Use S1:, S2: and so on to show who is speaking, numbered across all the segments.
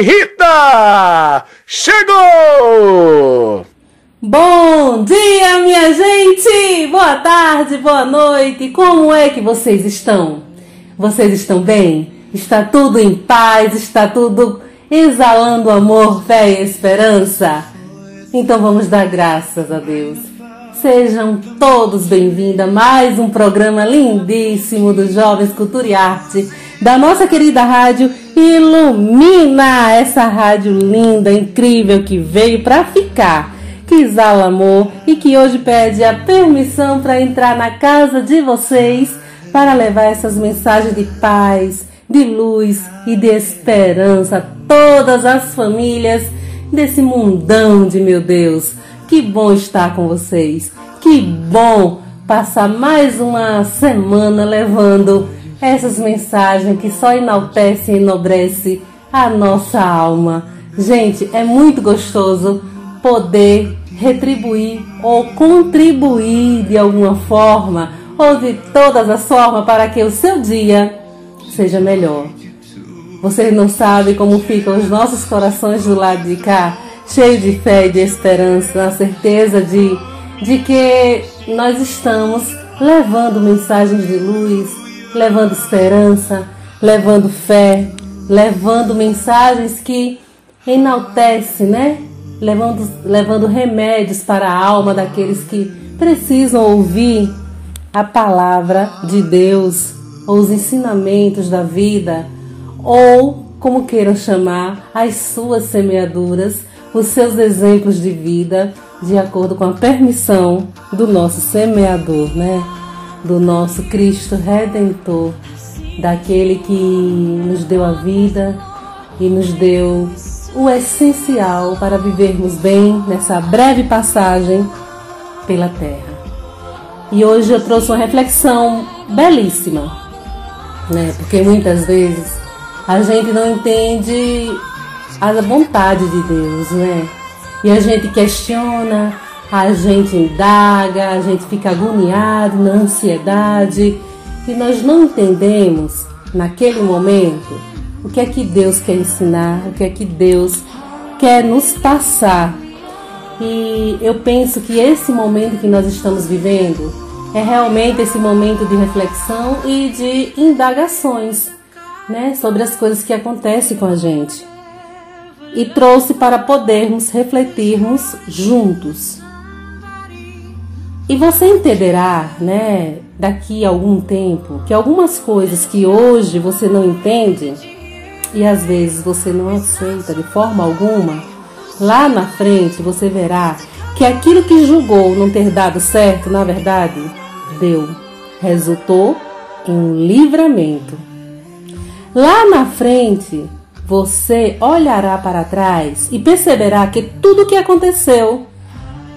S1: Rita! Chegou!
S2: Bom dia, minha gente! Boa tarde, boa noite! Como é que vocês estão? Vocês estão bem? Está tudo em paz? Está tudo exalando amor, fé e esperança? Então vamos dar graças a Deus. Sejam todos bem-vindos a mais um programa lindíssimo dos Jovens Cultura e Arte da nossa querida rádio Ilumina, essa rádio linda, incrível que veio para ficar que exala amor e que hoje pede a permissão para entrar na casa de vocês para levar essas mensagens de paz, de luz e de esperança a todas as famílias desse mundão de meu Deus. Que bom estar com vocês. Que bom passar mais uma semana levando essas mensagens que só enaltecem e enobrece a nossa alma. Gente, é muito gostoso poder retribuir ou contribuir de alguma forma ou de todas as formas para que o seu dia seja melhor. Vocês não sabem como ficam os nossos corações do lado de cá, cheios de fé e de esperança, na certeza de, de que nós estamos levando mensagens de luz, levando esperança, levando fé, levando mensagens que enaltecem, né? levando, levando remédios para a alma daqueles que precisam ouvir a palavra de Deus, ou os ensinamentos da vida, ou, como queiram chamar, as suas semeaduras, os seus exemplos de vida, de acordo com a permissão do nosso semeador, né? Do nosso Cristo Redentor, daquele que nos deu a vida e nos deu o essencial para vivermos bem nessa breve passagem pela Terra. E hoje eu trouxe uma reflexão belíssima, né? Porque muitas vezes a gente não entende a vontade de Deus, né? E a gente questiona, a gente indaga, a gente fica agoniado na ansiedade e nós não entendemos naquele momento o que é que Deus quer ensinar, o que é que Deus quer nos passar. E eu penso que esse momento que nós estamos vivendo é realmente esse momento de reflexão e de indagações né, sobre as coisas que acontecem com a gente. E trouxe para podermos refletirmos juntos. E você entenderá, né, daqui a algum tempo, que algumas coisas que hoje você não entende, e às vezes você não aceita de forma alguma, lá na frente você verá que aquilo que julgou não ter dado certo, na verdade, deu. Resultou em um livramento. Lá na frente, você olhará para trás e perceberá que tudo o que aconteceu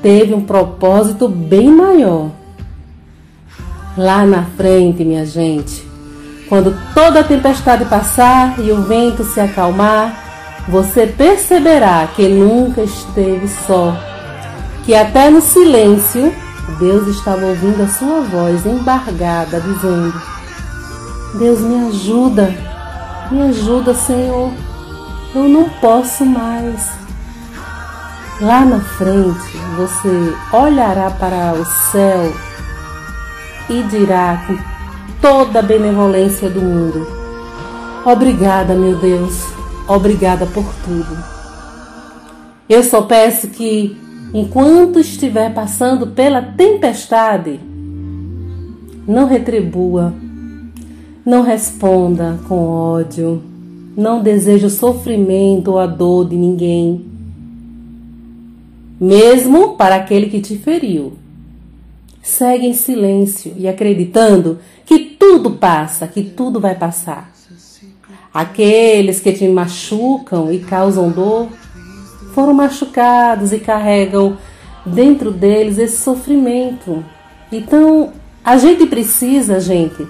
S2: teve um propósito bem maior. Lá na frente, minha gente, quando toda a tempestade passar e o vento se acalmar, você perceberá que nunca esteve só, que até no silêncio Deus estava ouvindo a sua voz embargada, dizendo: Deus me ajuda, me ajuda, Senhor, eu não posso mais. Lá na frente você olhará para o céu e dirá com toda a benevolência do mundo. Obrigada, meu Deus, obrigada por tudo. Eu só peço que enquanto estiver passando pela tempestade, não retribua, não responda com ódio, não deseje o sofrimento ou a dor de ninguém, mesmo para aquele que te feriu. Segue em silêncio e acreditando que tudo passa, que tudo vai passar. Aqueles que te machucam e causam dor foram machucados e carregam dentro deles esse sofrimento. Então, a gente precisa, gente,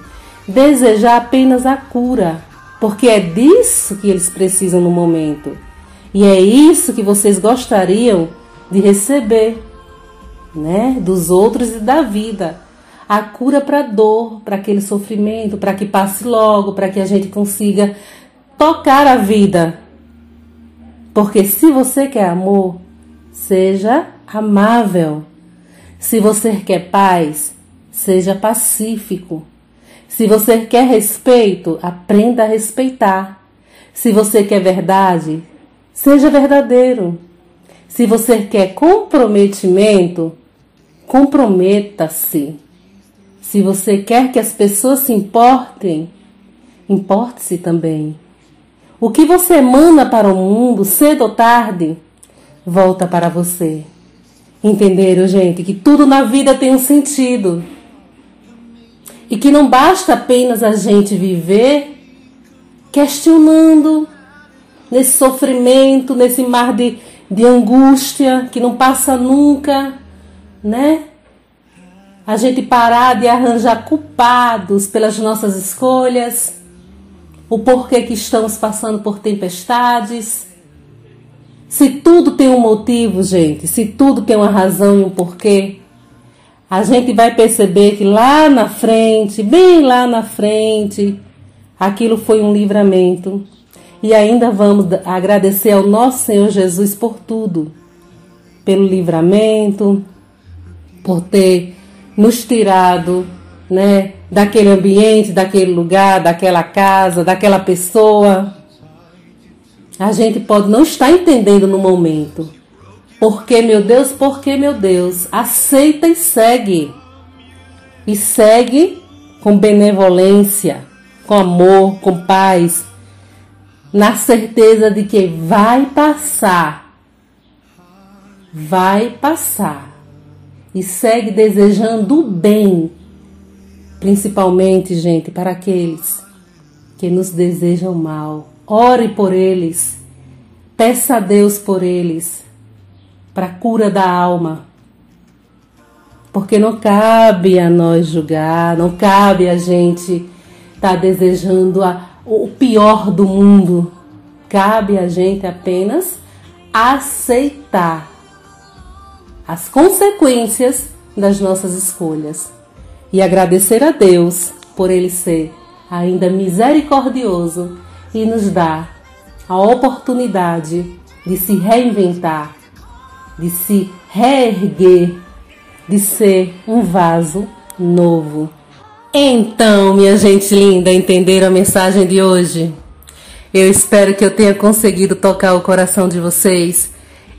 S2: desejar apenas a cura, porque é disso que eles precisam no momento. E é isso que vocês gostariam de receber, né, dos outros e da vida. A cura para dor, para aquele sofrimento, para que passe logo, para que a gente consiga tocar a vida. Porque se você quer amor, seja amável. Se você quer paz, seja pacífico. Se você quer respeito, aprenda a respeitar. Se você quer verdade, seja verdadeiro. Se você quer comprometimento, comprometa-se. Se você quer que as pessoas se importem, importe-se também. O que você emana para o mundo, cedo ou tarde, volta para você. Entenderam, gente? Que tudo na vida tem um sentido. E que não basta apenas a gente viver questionando nesse sofrimento, nesse mar de, de angústia que não passa nunca, né? A gente parar de arranjar culpados pelas nossas escolhas o porquê que estamos passando por tempestades. Se tudo tem um motivo, gente, se tudo tem uma razão e um porquê, a gente vai perceber que lá na frente, bem lá na frente, aquilo foi um livramento. E ainda vamos agradecer ao nosso Senhor Jesus por tudo, pelo livramento, por ter nos tirado, né, daquele ambiente, daquele lugar, daquela casa, daquela pessoa. A gente pode não estar entendendo no momento. Por que, meu Deus? Por que, meu Deus? Aceita e segue. E segue com benevolência, com amor, com paz, na certeza de que vai passar. Vai passar. E segue desejando o bem principalmente, gente, para aqueles que nos desejam mal. Ore por eles, peça a Deus por eles, para a cura da alma. Porque não cabe a nós julgar, não cabe a gente estar tá desejando a, o pior do mundo. Cabe a gente apenas aceitar as consequências das nossas escolhas e agradecer a Deus por Ele ser ainda misericordioso e nos dar a oportunidade de se reinventar, de se reerguer, de ser um vaso novo. Então, minha gente linda, entenderam a mensagem de hoje? Eu espero que eu tenha conseguido tocar o coração de vocês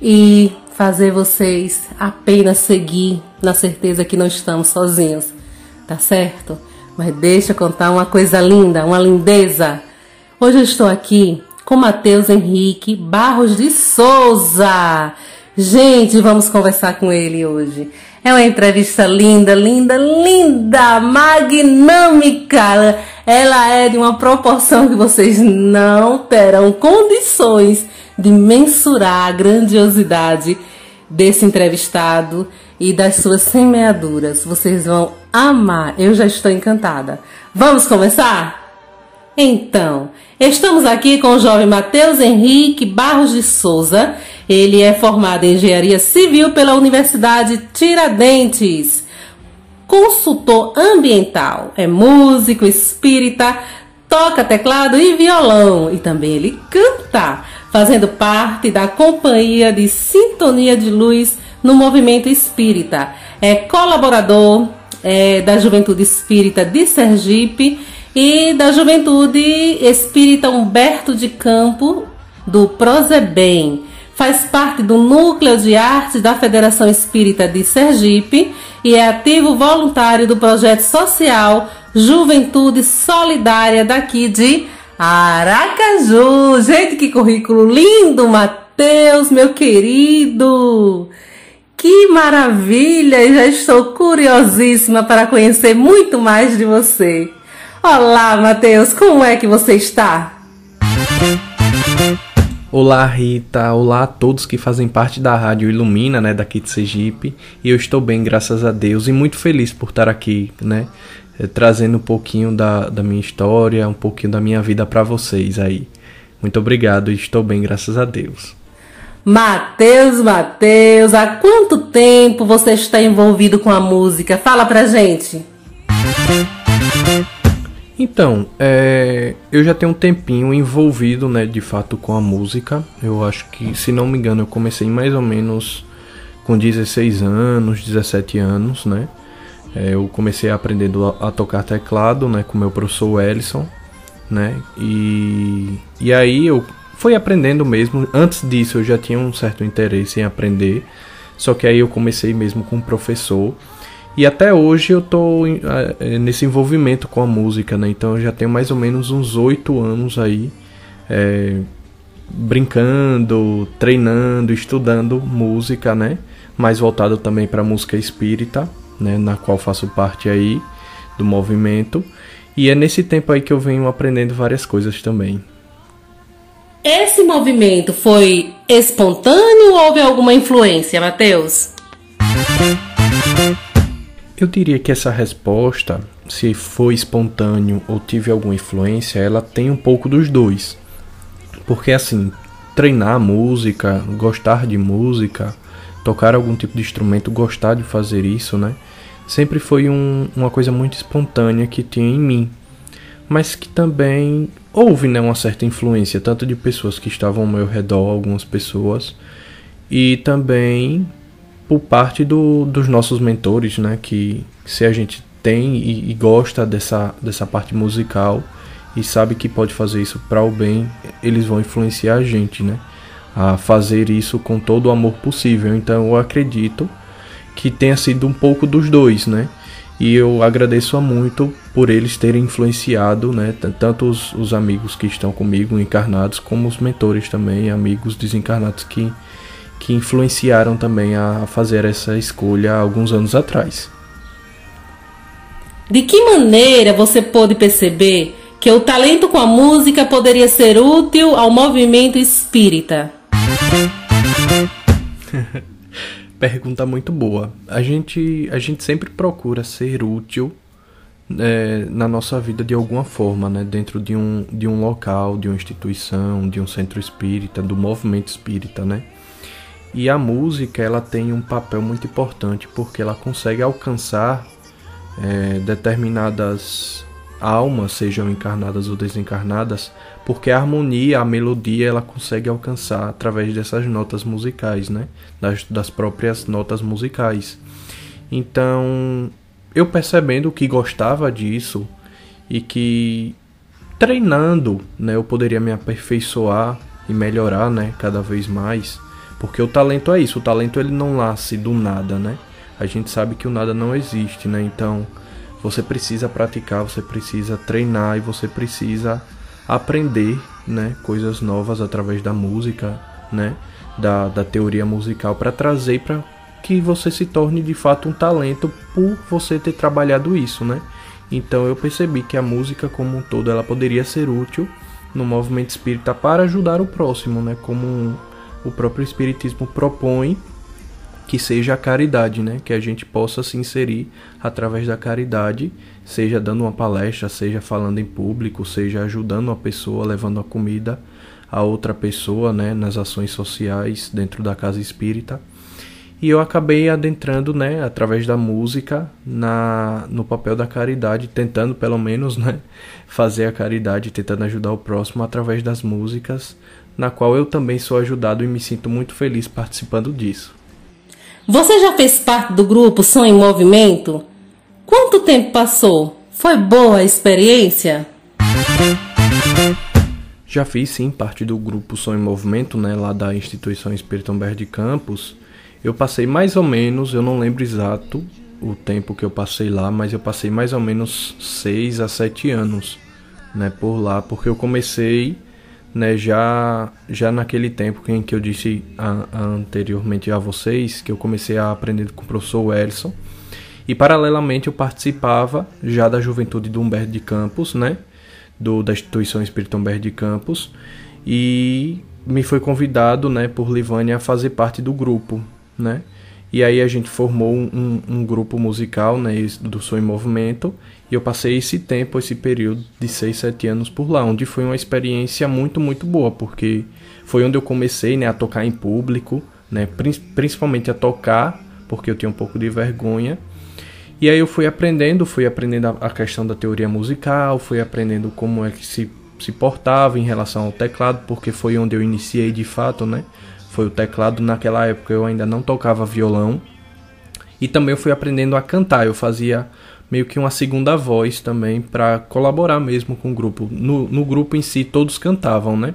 S2: e fazer vocês apenas seguir na certeza que não estamos sozinhos tá certo? Mas deixa eu contar uma coisa linda, uma lindeza. Hoje eu estou aqui com Matheus Henrique Barros de Souza. Gente, vamos conversar com ele hoje. É uma entrevista linda, linda, linda, magnâmica. Ela é de uma proporção que vocês não terão condições de mensurar a grandiosidade desse entrevistado e das suas semeaduras. Vocês vão amar. Eu já estou encantada. Vamos começar? Então, estamos aqui com o jovem Matheus Henrique Barros de Souza. Ele é formado em Engenharia Civil pela Universidade Tiradentes. Consultor ambiental, é músico, espírita, toca teclado e violão e também ele canta, fazendo parte da companhia de Sintonia de Luz no movimento espírita. É colaborador é, da Juventude Espírita de Sergipe e da Juventude Espírita Humberto de Campo do Prozebem. faz parte do Núcleo de Artes da Federação Espírita de Sergipe e é ativo voluntário do projeto social Juventude Solidária daqui de Aracaju. Gente, que currículo lindo, Matheus, meu querido! Que maravilha! Já estou curiosíssima para conhecer muito mais de você. Olá, Matheus, como é que você está?
S3: Olá, Rita. Olá a todos que fazem parte da Rádio Ilumina, né, daqui de Sergipe. E eu estou bem, graças a Deus, e muito feliz por estar aqui, né, eh, trazendo um pouquinho da, da minha história, um pouquinho da minha vida para vocês aí. Muito obrigado e estou bem, graças a Deus.
S2: Mateus, Mateus, há quanto tempo você está envolvido com a música? Fala pra gente.
S3: Então, é, eu já tenho um tempinho envolvido, né, de fato com a música. Eu acho que, se não me engano, eu comecei mais ou menos com 16 anos, 17 anos, né. É, eu comecei aprendendo a, a, tocar teclado, né, com meu professor Ellison, né, e, e aí eu fui aprendendo mesmo. Antes disso eu já tinha um certo interesse em aprender, só que aí eu comecei mesmo com um professor. E até hoje eu tô é, nesse envolvimento com a música, né? Então eu já tenho mais ou menos uns oito anos aí é, brincando, treinando, estudando música, né? Mais voltado também para música espírita, né? Na qual faço parte aí do movimento. E é nesse tempo aí que eu venho aprendendo várias coisas também.
S2: Esse movimento foi espontâneo ou houve alguma influência, Matheus?
S3: Eu diria que essa resposta, se foi espontâneo ou tive alguma influência, ela tem um pouco dos dois. Porque assim, treinar música, gostar de música, tocar algum tipo de instrumento, gostar de fazer isso, né? Sempre foi um, uma coisa muito espontânea que tinha em mim. Mas que também houve né, uma certa influência, tanto de pessoas que estavam ao meu redor, algumas pessoas, e também por parte do, dos nossos mentores, né? Que se a gente tem e, e, gosta dessa, dessa parte musical e sabe que pode fazer isso para o bem, eles vão influenciar a gente, né? A fazer isso com todo o amor possível. Então eu acredito que tenha sido um pouco dos dois, né? E eu agradeço muito por eles terem influenciado, né? Tanto os, os amigos que estão comigo encarnados, como os mentores também, amigos desencarnados que que influenciaram também a fazer essa escolha alguns anos atrás.
S2: De que maneira você pôde perceber que o talento com a música poderia ser útil ao movimento espírita?
S3: Pergunta muito boa. A gente, a gente sempre procura ser útil é, na nossa vida de alguma forma, né? dentro de um, de um local, de uma instituição, de um centro espírita, do movimento espírita, né? E a música ela tem um papel muito importante porque ela consegue alcançar é, determinadas almas, sejam encarnadas ou desencarnadas, porque a harmonia, a melodia, ela consegue alcançar através dessas notas musicais, né? Das, das próprias notas musicais. Então, eu percebendo que gostava disso e que treinando, né, eu poderia me aperfeiçoar e melhorar, né, cada vez mais. Porque o talento é isso, o talento ele não nasce do nada, né? A gente sabe que o nada não existe, né? Então, você precisa praticar, você precisa treinar e você precisa aprender, né, coisas novas através da música, né, da, da teoria musical para trazer para que você se torne de fato um talento por você ter trabalhado isso, né? Então eu percebi que a música como um todo ela poderia ser útil no movimento espírita para ajudar o próximo, né, como um, o próprio Espiritismo propõe que seja a caridade, né? Que a gente possa se inserir através da caridade, seja dando uma palestra, seja falando em público, seja ajudando uma pessoa, levando a comida a outra pessoa, né? Nas ações sociais dentro da casa espírita. E eu acabei adentrando, né, através da música, na no papel da caridade, tentando pelo menos, né, fazer a caridade, tentando ajudar o próximo através das músicas, na qual eu também sou ajudado e me sinto muito feliz participando disso.
S2: Você já fez parte do grupo Som em Movimento? Quanto tempo passou? Foi boa a experiência?
S3: Já fiz sim parte do grupo Som em Movimento, né, lá da instituição Espírito Humberto de Campos. Eu passei mais ou menos, eu não lembro exato o tempo que eu passei lá, mas eu passei mais ou menos 6 a 7 anos, né, por lá, porque eu comecei, né, já já naquele tempo em que eu disse a, a anteriormente a vocês que eu comecei a aprender com o professor Elson. E paralelamente eu participava já da juventude do Humberto de Campos, né? do, da instituição Espírito Humberto de Campos e me foi convidado né, por Livânia a fazer parte do grupo. Né? E aí a gente formou um, um grupo musical né, do Som em Movimento e eu passei esse tempo, esse período de 6, 7 anos por lá, onde foi uma experiência muito, muito boa, porque foi onde eu comecei né, a tocar em público, né, principalmente a tocar, porque eu tinha um pouco de vergonha, e aí eu fui aprendendo, fui aprendendo a questão da teoria musical, fui aprendendo como é que se, se portava em relação ao teclado, porque foi onde eu iniciei de fato, né? Foi o teclado, naquela época eu ainda não tocava violão. E também eu fui aprendendo a cantar, eu fazia meio que uma segunda voz também para colaborar mesmo com o grupo. No, no grupo em si todos cantavam, né?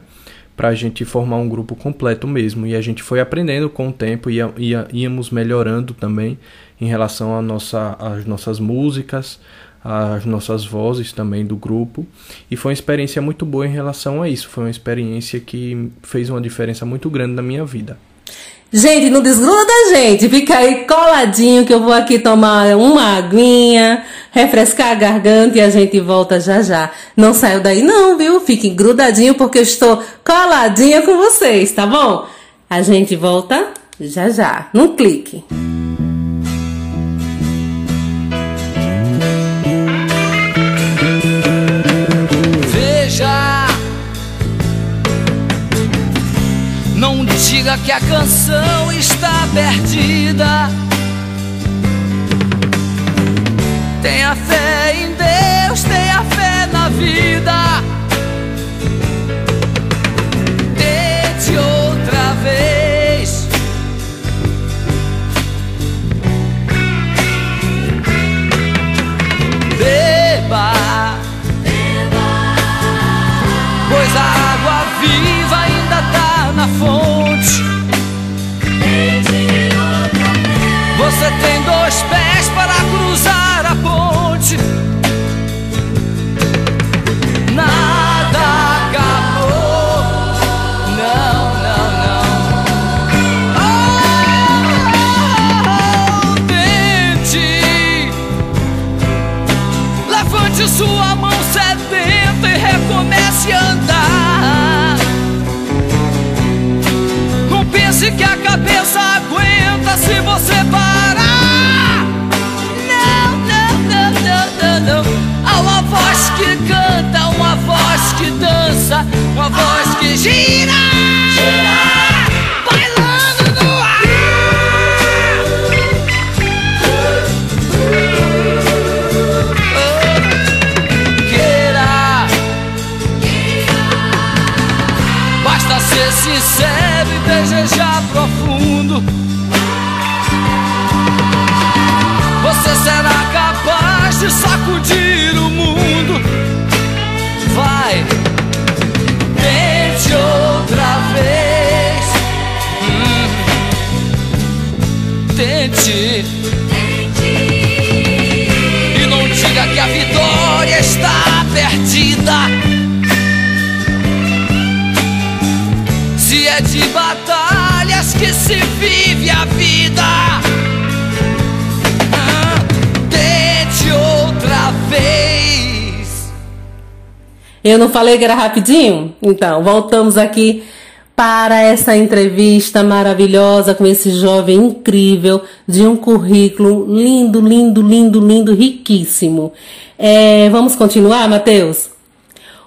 S3: Pra gente formar um grupo completo mesmo. E a gente foi aprendendo com o tempo, ia, ia, íamos melhorando também em relação à nossa, às nossas músicas, às nossas vozes também do grupo. E foi uma experiência muito boa em relação a isso. Foi uma experiência que fez uma diferença muito grande na minha vida.
S2: Gente, não desgruda da gente, fica aí coladinho que eu vou aqui tomar uma aguinha, refrescar a garganta e a gente volta já já. Não saiu daí não, viu? Fiquem grudadinho porque eu estou coladinha com vocês, tá bom? A gente volta já já. Não clique.
S4: Que a canção está perdida. Tenha fé em Deus, tenha fé na vida.
S2: Falei que era rapidinho? Então, voltamos aqui para essa entrevista maravilhosa com esse jovem incrível de um currículo lindo, lindo, lindo, lindo, riquíssimo. É, vamos continuar, Matheus?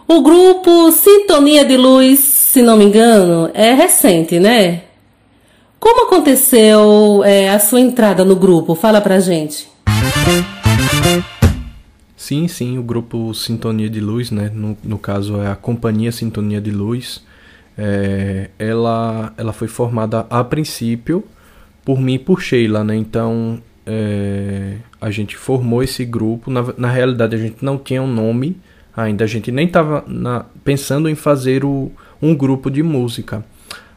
S2: O grupo Sintonia de Luz, se não me engano, é recente, né? Como aconteceu é, a sua entrada no grupo? Fala pra gente.
S3: Sim, sim, o grupo Sintonia de Luz, né? No, no caso é a Companhia Sintonia de Luz. É, ela, ela foi formada a princípio por mim e por Sheila, né? Então é, a gente formou esse grupo. Na, na realidade a gente não tinha um nome Ainda a gente nem estava pensando em fazer o, um grupo de música.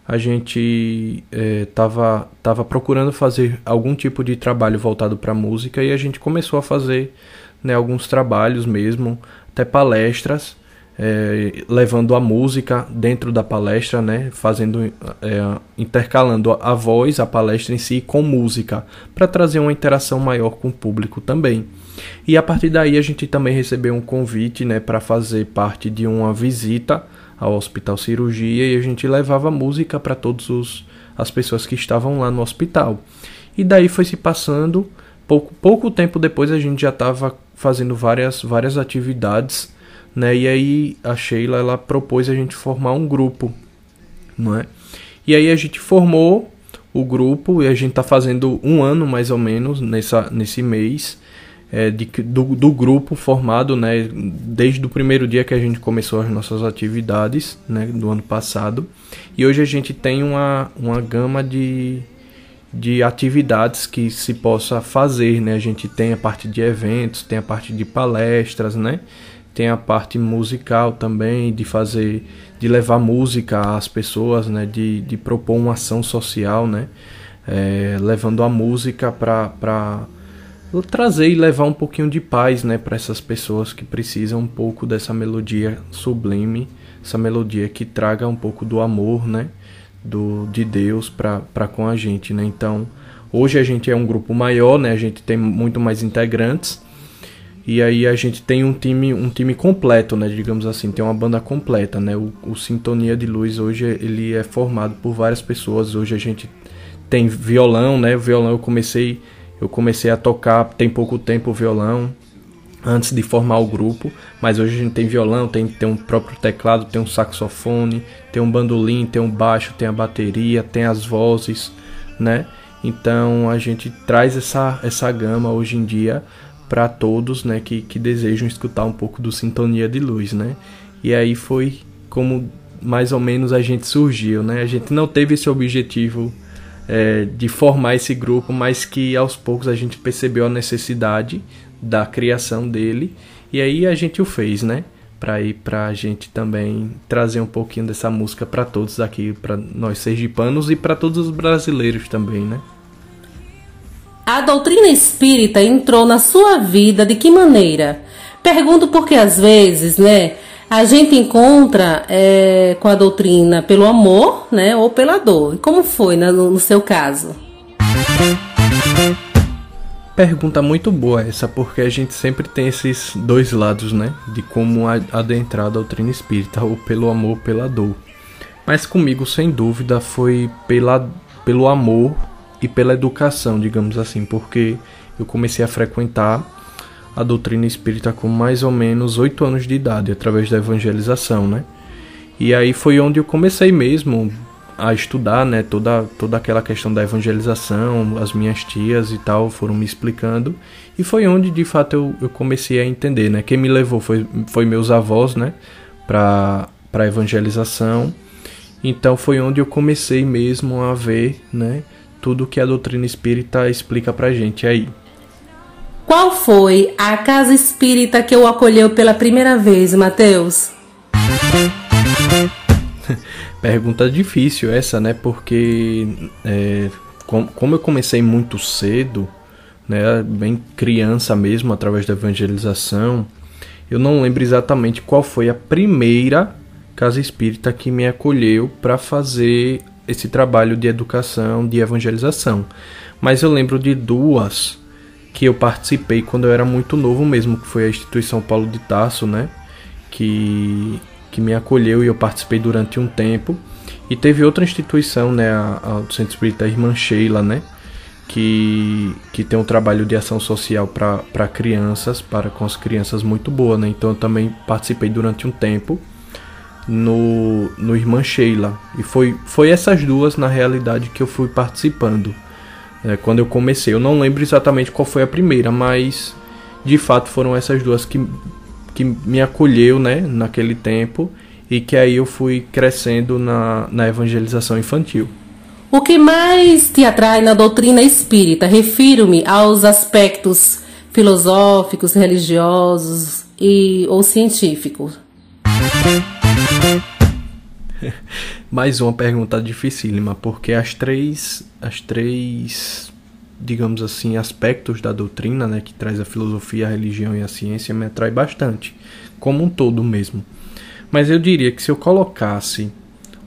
S3: A gente estava é, tava procurando fazer algum tipo de trabalho voltado para música e a gente começou a fazer né, alguns trabalhos mesmo, até palestras é, levando a música dentro da palestra, né, fazendo, é, intercalando a voz, a palestra em si, com música, para trazer uma interação maior com o público também. E a partir daí a gente também recebeu um convite, né, para fazer parte de uma visita ao Hospital Cirurgia e a gente levava música para todas as pessoas que estavam lá no hospital. E daí foi se passando, pouco, pouco tempo depois a gente já estava fazendo várias, várias atividades né? E aí a Sheila ela propôs a gente formar um grupo, não é? E aí a gente formou o grupo e a gente está fazendo um ano mais ou menos nessa, nesse mês é, de, do, do grupo formado, né? Desde o primeiro dia que a gente começou as nossas atividades, né? Do ano passado. E hoje a gente tem uma, uma gama de, de atividades que se possa fazer, né? A gente tem a parte de eventos, tem a parte de palestras, né? tem a parte musical também, de fazer, de levar música às pessoas, né, de, de propor uma ação social, né, é, levando a música para trazer e levar um pouquinho de paz, né, para essas pessoas que precisam um pouco dessa melodia sublime, essa melodia que traga um pouco do amor, né, do de Deus para com a gente, né. Então, hoje a gente é um grupo maior, né, a gente tem muito mais integrantes e aí a gente tem um time, um time completo, né, digamos assim, tem uma banda completa, né? O, o Sintonia de Luz hoje ele é formado por várias pessoas. Hoje a gente tem violão, né? O violão eu comecei, eu comecei a tocar tem pouco tempo o violão antes de formar o grupo, mas hoje a gente tem violão, tem, tem um próprio teclado, tem um saxofone, tem um bandolim, tem um baixo, tem a bateria, tem as vozes, né? Então a gente traz essa, essa gama hoje em dia para todos, né, que, que desejam escutar um pouco do Sintonia de Luz, né? E aí foi como mais ou menos a gente surgiu, né? A gente não teve esse objetivo é, de formar esse grupo, mas que aos poucos a gente percebeu a necessidade da criação dele e aí a gente o fez, né? Para ir para a gente também trazer um pouquinho dessa música para todos aqui, para nós sergipanos e para todos os brasileiros também, né?
S2: A doutrina espírita entrou na sua vida de que maneira? Pergunto porque às vezes, né, a gente encontra é, com a doutrina pelo amor, né, ou pela dor. E como foi né, no, no seu caso?
S3: Pergunta muito boa essa, porque a gente sempre tem esses dois lados, né, de como adentrar a doutrina espírita, ou pelo amor, pela dor. Mas comigo, sem dúvida, foi pela, pelo amor e pela educação, digamos assim, porque eu comecei a frequentar a doutrina espírita com mais ou menos oito anos de idade, através da evangelização, né? E aí foi onde eu comecei mesmo a estudar, né, toda, toda aquela questão da evangelização, as minhas tias e tal foram me explicando, e foi onde de fato eu, eu comecei a entender, né? Quem me levou foi, foi meus avós, né, para a evangelização, então foi onde eu comecei mesmo a ver, né, tudo que a doutrina espírita explica pra gente aí.
S2: Qual foi a casa espírita que o acolheu pela primeira vez, Mateus?
S3: Pergunta difícil essa, né? Porque é, com, como eu comecei muito cedo, né, bem criança mesmo, através da evangelização, eu não lembro exatamente qual foi a primeira casa espírita que me acolheu para fazer esse trabalho de educação, de evangelização. Mas eu lembro de duas que eu participei quando eu era muito novo mesmo, que foi a instituição Paulo de Tarso, né? Que, que me acolheu e eu participei durante um tempo. E teve outra instituição, né? A, a Centro Espírita Irmã Sheila, né? Que, que tem um trabalho de ação social para crianças, para com as crianças muito boa, né? Então eu também participei durante um tempo no, no Irmã Sheila. E foi, foi essas duas, na realidade, que eu fui participando. É, quando eu comecei, eu não lembro exatamente qual foi a primeira, mas de fato foram essas duas que, que me acolheu né, naquele tempo e que aí eu fui crescendo na, na evangelização infantil.
S2: O que mais te atrai na doutrina espírita? Refiro-me aos aspectos filosóficos, religiosos e ou científicos?
S3: Mais uma pergunta dificílima, porque as três, as três, digamos assim, aspectos da doutrina, né, que traz a filosofia, a religião e a ciência, me atrai bastante, como um todo mesmo. Mas eu diria que se eu colocasse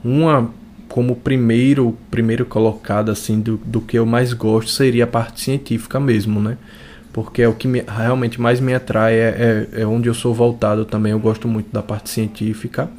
S3: uma como primeiro, primeiro colocado assim do, do que eu mais gosto seria a parte científica mesmo, né? Porque é o que me, realmente mais me atrai, é, é, é onde eu sou voltado também. Eu gosto muito da parte científica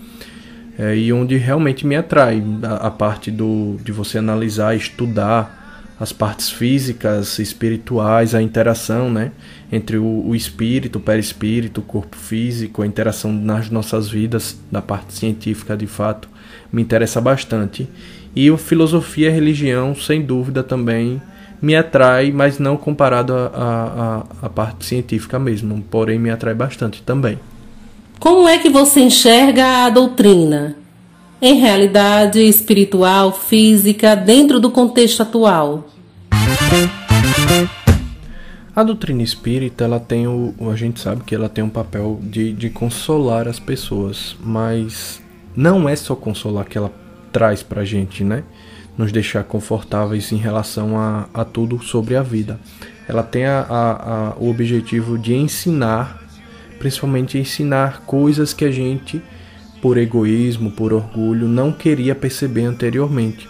S3: é, e onde realmente me atrai a, a, parte do, de você analisar, estudar as partes físicas, espirituais, a interação né, entre o, o espírito, o perispírito, o corpo físico, a interação nas nossas vidas, da parte científica de fato, me interessa bastante. E a filosofia e religião, sem dúvida, também me atrai, mas não comparado à parte científica mesmo, porém me atrai bastante também.
S2: Como é que você enxerga a doutrina? Em realidade espiritual, física, dentro do contexto atual?
S3: A doutrina espírita, ela tem o, a gente sabe que ela tem um papel de, de consolar as pessoas, mas não é só consolar que ela traz pra gente, né? Nos deixar confortáveis em relação a, a tudo sobre a vida. Ela tem a, a, a, o objetivo de ensinar principalmente ensinar coisas que a gente, por egoísmo, por orgulho, não queria perceber anteriormente.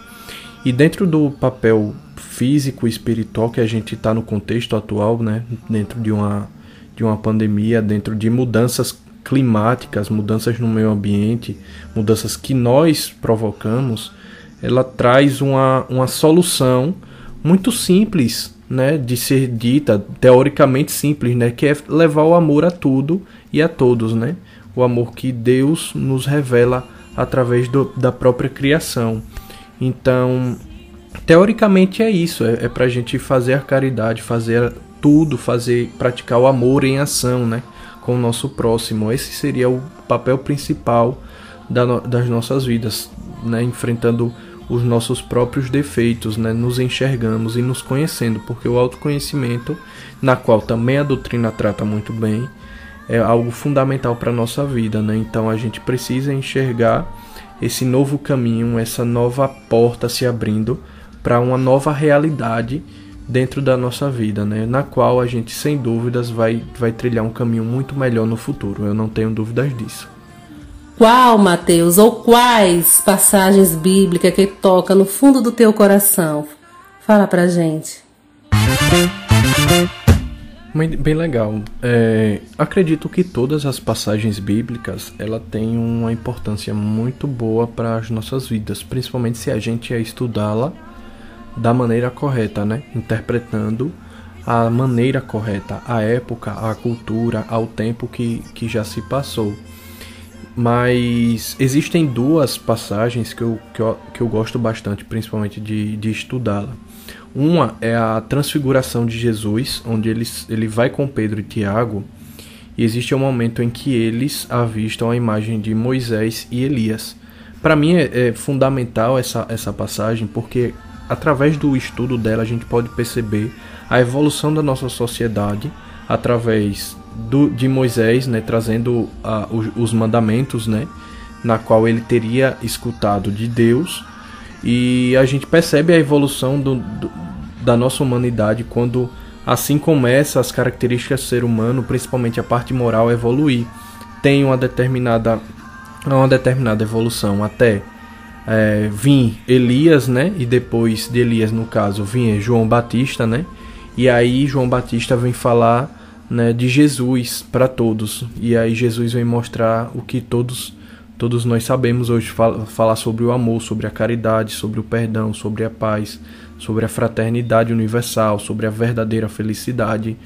S3: E dentro do papel físico e espiritual que a gente está no contexto atual, né, dentro de uma, de uma pandemia, dentro de mudanças climáticas, mudanças no meio ambiente, mudanças que nós provocamos, ela traz uma, uma solução muito simples né, de ser dita, teoricamente simples, né, que é levar o amor a tudo e a todos, né? O amor que Deus nos revela através do, da própria criação. Então, teoricamente é isso, é, é para a gente fazer a caridade, fazer tudo, fazer, praticar o amor em ação, né, com o nosso próximo. Esse seria o papel principal da, das nossas vidas, né, enfrentando os nossos próprios defeitos, né? nos enxergamos e nos conhecendo, porque o autoconhecimento, na qual também a doutrina trata muito bem, é algo fundamental para a nossa vida. Né? Então a gente precisa enxergar esse novo caminho, essa nova porta se abrindo para uma nova realidade dentro da nossa vida, né? na qual a gente sem dúvidas vai, vai trilhar um caminho muito melhor no futuro, eu não tenho dúvidas disso.
S2: Qual, Mateus, ou quais passagens bíblicas que toca no fundo do teu coração? Fala pra gente.
S3: Bem legal. É, acredito que todas as passagens bíblicas ela têm uma importância muito boa para as nossas vidas, principalmente se a gente estudá-la da maneira correta, né? Interpretando a maneira correta, a época, a cultura, ao tempo que, que já se passou. Mas existem duas passagens que eu, que eu, que eu gosto bastante, principalmente de, de estudá-la. Uma é a transfiguração de Jesus, onde ele, ele vai com Pedro e Tiago, e existe um momento em que eles avistam a imagem de Moisés e Elias. Para mim é, é fundamental essa, essa passagem, porque através do estudo dela a gente pode perceber a evolução da nossa sociedade através do, de Moisés, né, trazendo uh, os, os, mandamentos, né, na qual ele teria escutado de Deus, e a gente percebe a evolução do, do, da nossa humanidade quando assim começa as características do ser humano, principalmente a parte moral, evoluir. Tem uma determinada, uma determinada evolução até é, vir Elias, né, e depois de Elias, no caso, vinha João Batista, né, e aí João Batista vem falar né, de Jesus para todos. E aí Jesus vem mostrar o que todos todos nós sabemos hoje falar sobre o amor, sobre a caridade, sobre o perdão, sobre a paz, sobre a fraternidade universal, sobre a verdadeira felicidade.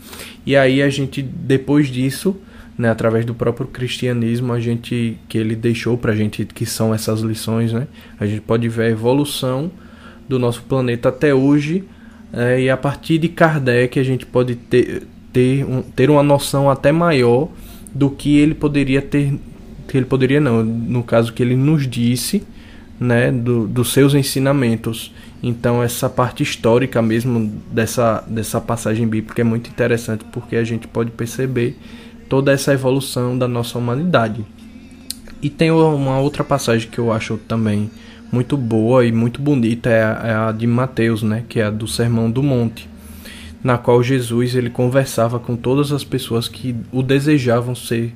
S3: E aí a gente depois disso, né, através do próprio cristianismo, a gente que ele deixou para a gente que são essas lições, né? A gente pode ver a evolução do nosso planeta até hoje. É, e a partir de Kardec a gente pode ter, ter, um, ter uma noção até maior do que ele poderia ter que ele poderia não no caso que ele nos disse né, do, dos seus ensinamentos. Então essa parte histórica mesmo dessa, dessa passagem bíblica é muito interessante porque a gente pode perceber toda essa evolução da nossa humanidade. E tem uma outra passagem que eu acho também muito boa e muito bonita é a, é a de Mateus, né, que é a do Sermão do Monte, na qual Jesus ele conversava com todas as pessoas que o desejavam ser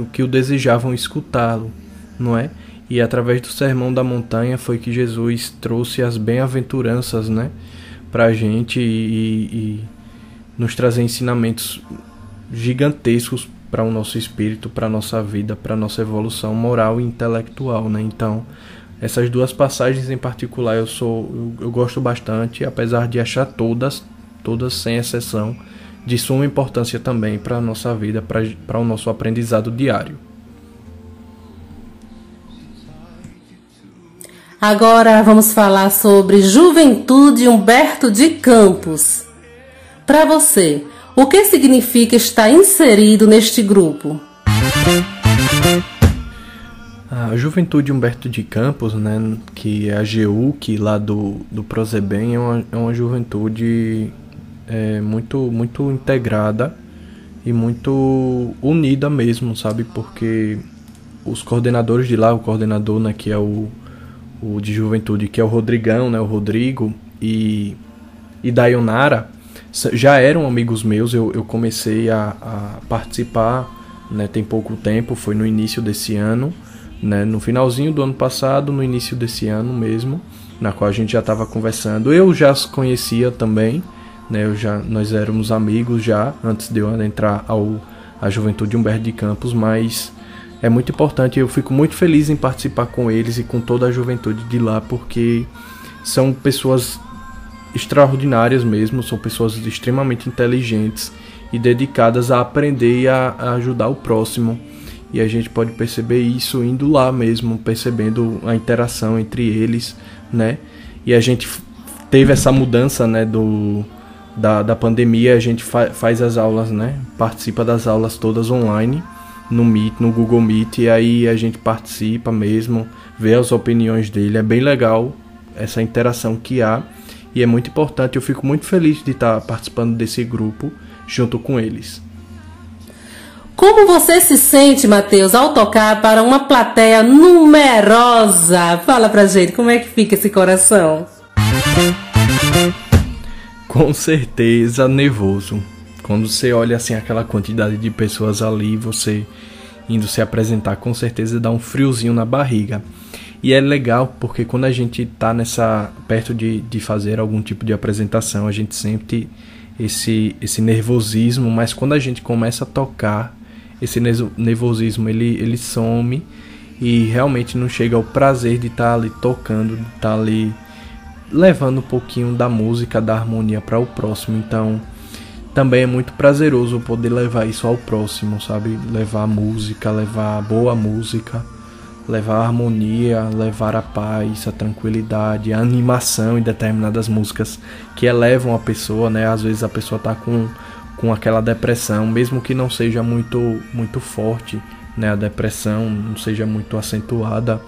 S3: o que o desejavam escutá-lo, não é? E através do Sermão da Montanha foi que Jesus trouxe as bem-aventuranças, né, para a gente e, e nos trazer ensinamentos gigantescos para o nosso espírito, para a nossa vida, para a nossa evolução moral e intelectual, né? Então, essas duas passagens em particular eu sou eu, eu gosto bastante, apesar de achar todas, todas sem exceção, de suma importância também para a nossa vida, para o nosso aprendizado diário.
S2: Agora vamos falar sobre Juventude Humberto de Campos. Para você, o que significa estar inserido neste grupo?
S3: A Juventude Humberto de Campos, né, que é a GEUC lá do, do Prozebem, é uma, é uma juventude é, muito, muito integrada e muito unida mesmo, sabe? Porque os coordenadores de lá, o coordenador, né, que é o, o de juventude, que é o Rodrigão, né, o Rodrigo, e, e Dayonara, já eram amigos meus, eu, eu comecei a, a participar né, tem pouco tempo, foi no início desse ano, né, no finalzinho do ano passado, no início desse ano mesmo, na qual a gente já estava conversando. Eu já os conhecia também, né, eu já, nós éramos amigos já antes de eu entrar ao a Juventude Humberto de Campos, mas é muito importante. Eu fico muito feliz em participar com eles e com toda a juventude de lá, porque são pessoas extraordinárias mesmo, são pessoas extremamente inteligentes e dedicadas a aprender e a, a ajudar o próximo. E a gente pode perceber isso indo lá mesmo, percebendo a interação entre eles, né? E a gente teve essa mudança, né, do da, da pandemia, a gente fa faz as aulas, né? Participa das aulas todas online no Meet, no Google Meet, e aí a gente participa mesmo, vê as opiniões dele, é bem legal essa interação que há e é muito importante. Eu fico muito feliz de estar participando desse grupo junto com eles.
S2: Como você se sente, Matheus, ao tocar para uma plateia numerosa? Fala pra gente, como é que fica esse coração?
S3: Com certeza nervoso. Quando você olha assim aquela quantidade de pessoas ali, você indo se apresentar, com certeza dá um friozinho na barriga. E é legal porque quando a gente tá nessa perto de, de fazer algum tipo de apresentação, a gente sente esse esse nervosismo, mas quando a gente começa a tocar, esse nervosismo ele ele some e realmente não chega ao prazer de estar tá ali tocando, de estar tá ali levando um pouquinho da música, da harmonia para o próximo. Então, também é muito prazeroso poder levar isso ao próximo, sabe? Levar música, levar boa música levar a harmonia, levar a paz, a tranquilidade, a animação em determinadas músicas que elevam a pessoa, né? Às vezes a pessoa tá com, com aquela depressão, mesmo que não seja muito muito forte, né? A depressão não seja muito acentuada,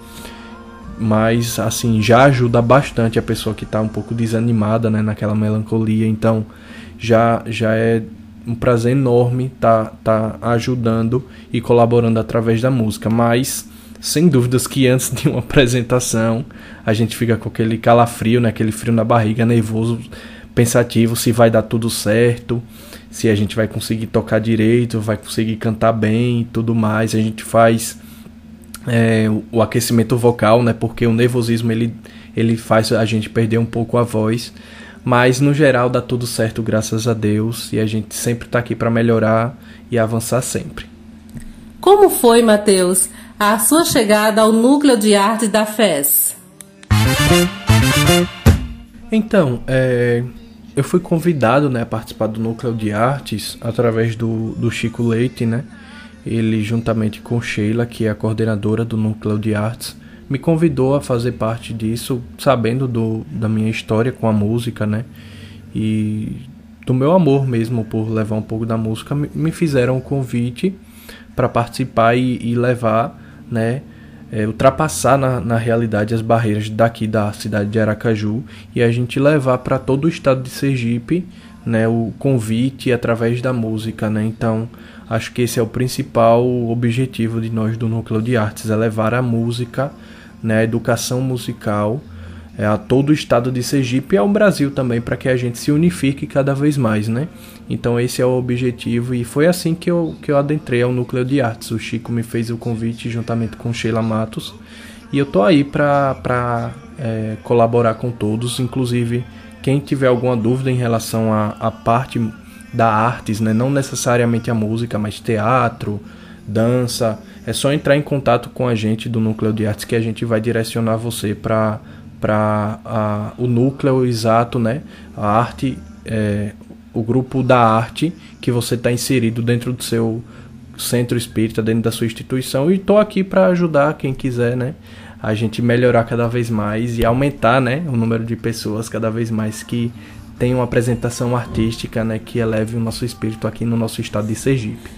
S3: mas assim já ajuda bastante a pessoa que está um pouco desanimada, né? Naquela melancolia, então já já é um prazer enorme tá tá ajudando e colaborando através da música, mas sem dúvidas que antes de uma apresentação a gente fica com aquele calafrio, né? aquele frio na barriga, nervoso, pensativo se vai dar tudo certo, se a gente vai conseguir tocar direito, vai conseguir cantar bem e tudo mais. A gente faz é, o aquecimento vocal, né? Porque o nervosismo ele, ele faz a gente perder um pouco a voz. Mas no geral dá tudo certo, graças a Deus, e a gente sempre está aqui para melhorar e avançar sempre.
S2: Como foi, Mateus, a sua chegada ao núcleo de arte da FES?
S3: Então, é, eu fui convidado né, a participar do núcleo de artes através do, do Chico Leite, né? Ele, juntamente com Sheila, que é a coordenadora do núcleo de artes, me convidou a fazer parte disso, sabendo do, da minha história com a música, né? E do meu amor mesmo por levar um pouco da música, me fizeram o um convite para participar e, e levar né, é, ultrapassar na, na realidade as barreiras daqui da cidade de Aracaju e a gente levar para todo o estado de Sergipe né, o convite através da música. Né? Então, acho que esse é o principal objetivo de nós do Núcleo de Artes, é levar a música, né, a educação musical é, a todo o estado de Sergipe e ao Brasil também, para que a gente se unifique cada vez mais, né? Então esse é o objetivo e foi assim que eu, que eu adentrei ao Núcleo de Artes. O Chico me fez o convite juntamente com Sheila Matos e eu tô aí para é, colaborar com todos, inclusive quem tiver alguma dúvida em relação à, parte da artes, né? não necessariamente a música, mas teatro, dança, é só entrar em contato com a gente do Núcleo de Artes que a gente vai direcionar você para para o núcleo exato, né? A arte, é, o grupo da arte que você está inserido dentro do seu centro espírita, dentro da sua instituição. E estou aqui para ajudar quem quiser, né? A gente melhorar cada vez mais e aumentar, né? O número de pessoas cada vez mais que tem uma apresentação artística, né? Que eleve o nosso espírito aqui no nosso estado de Sergipe.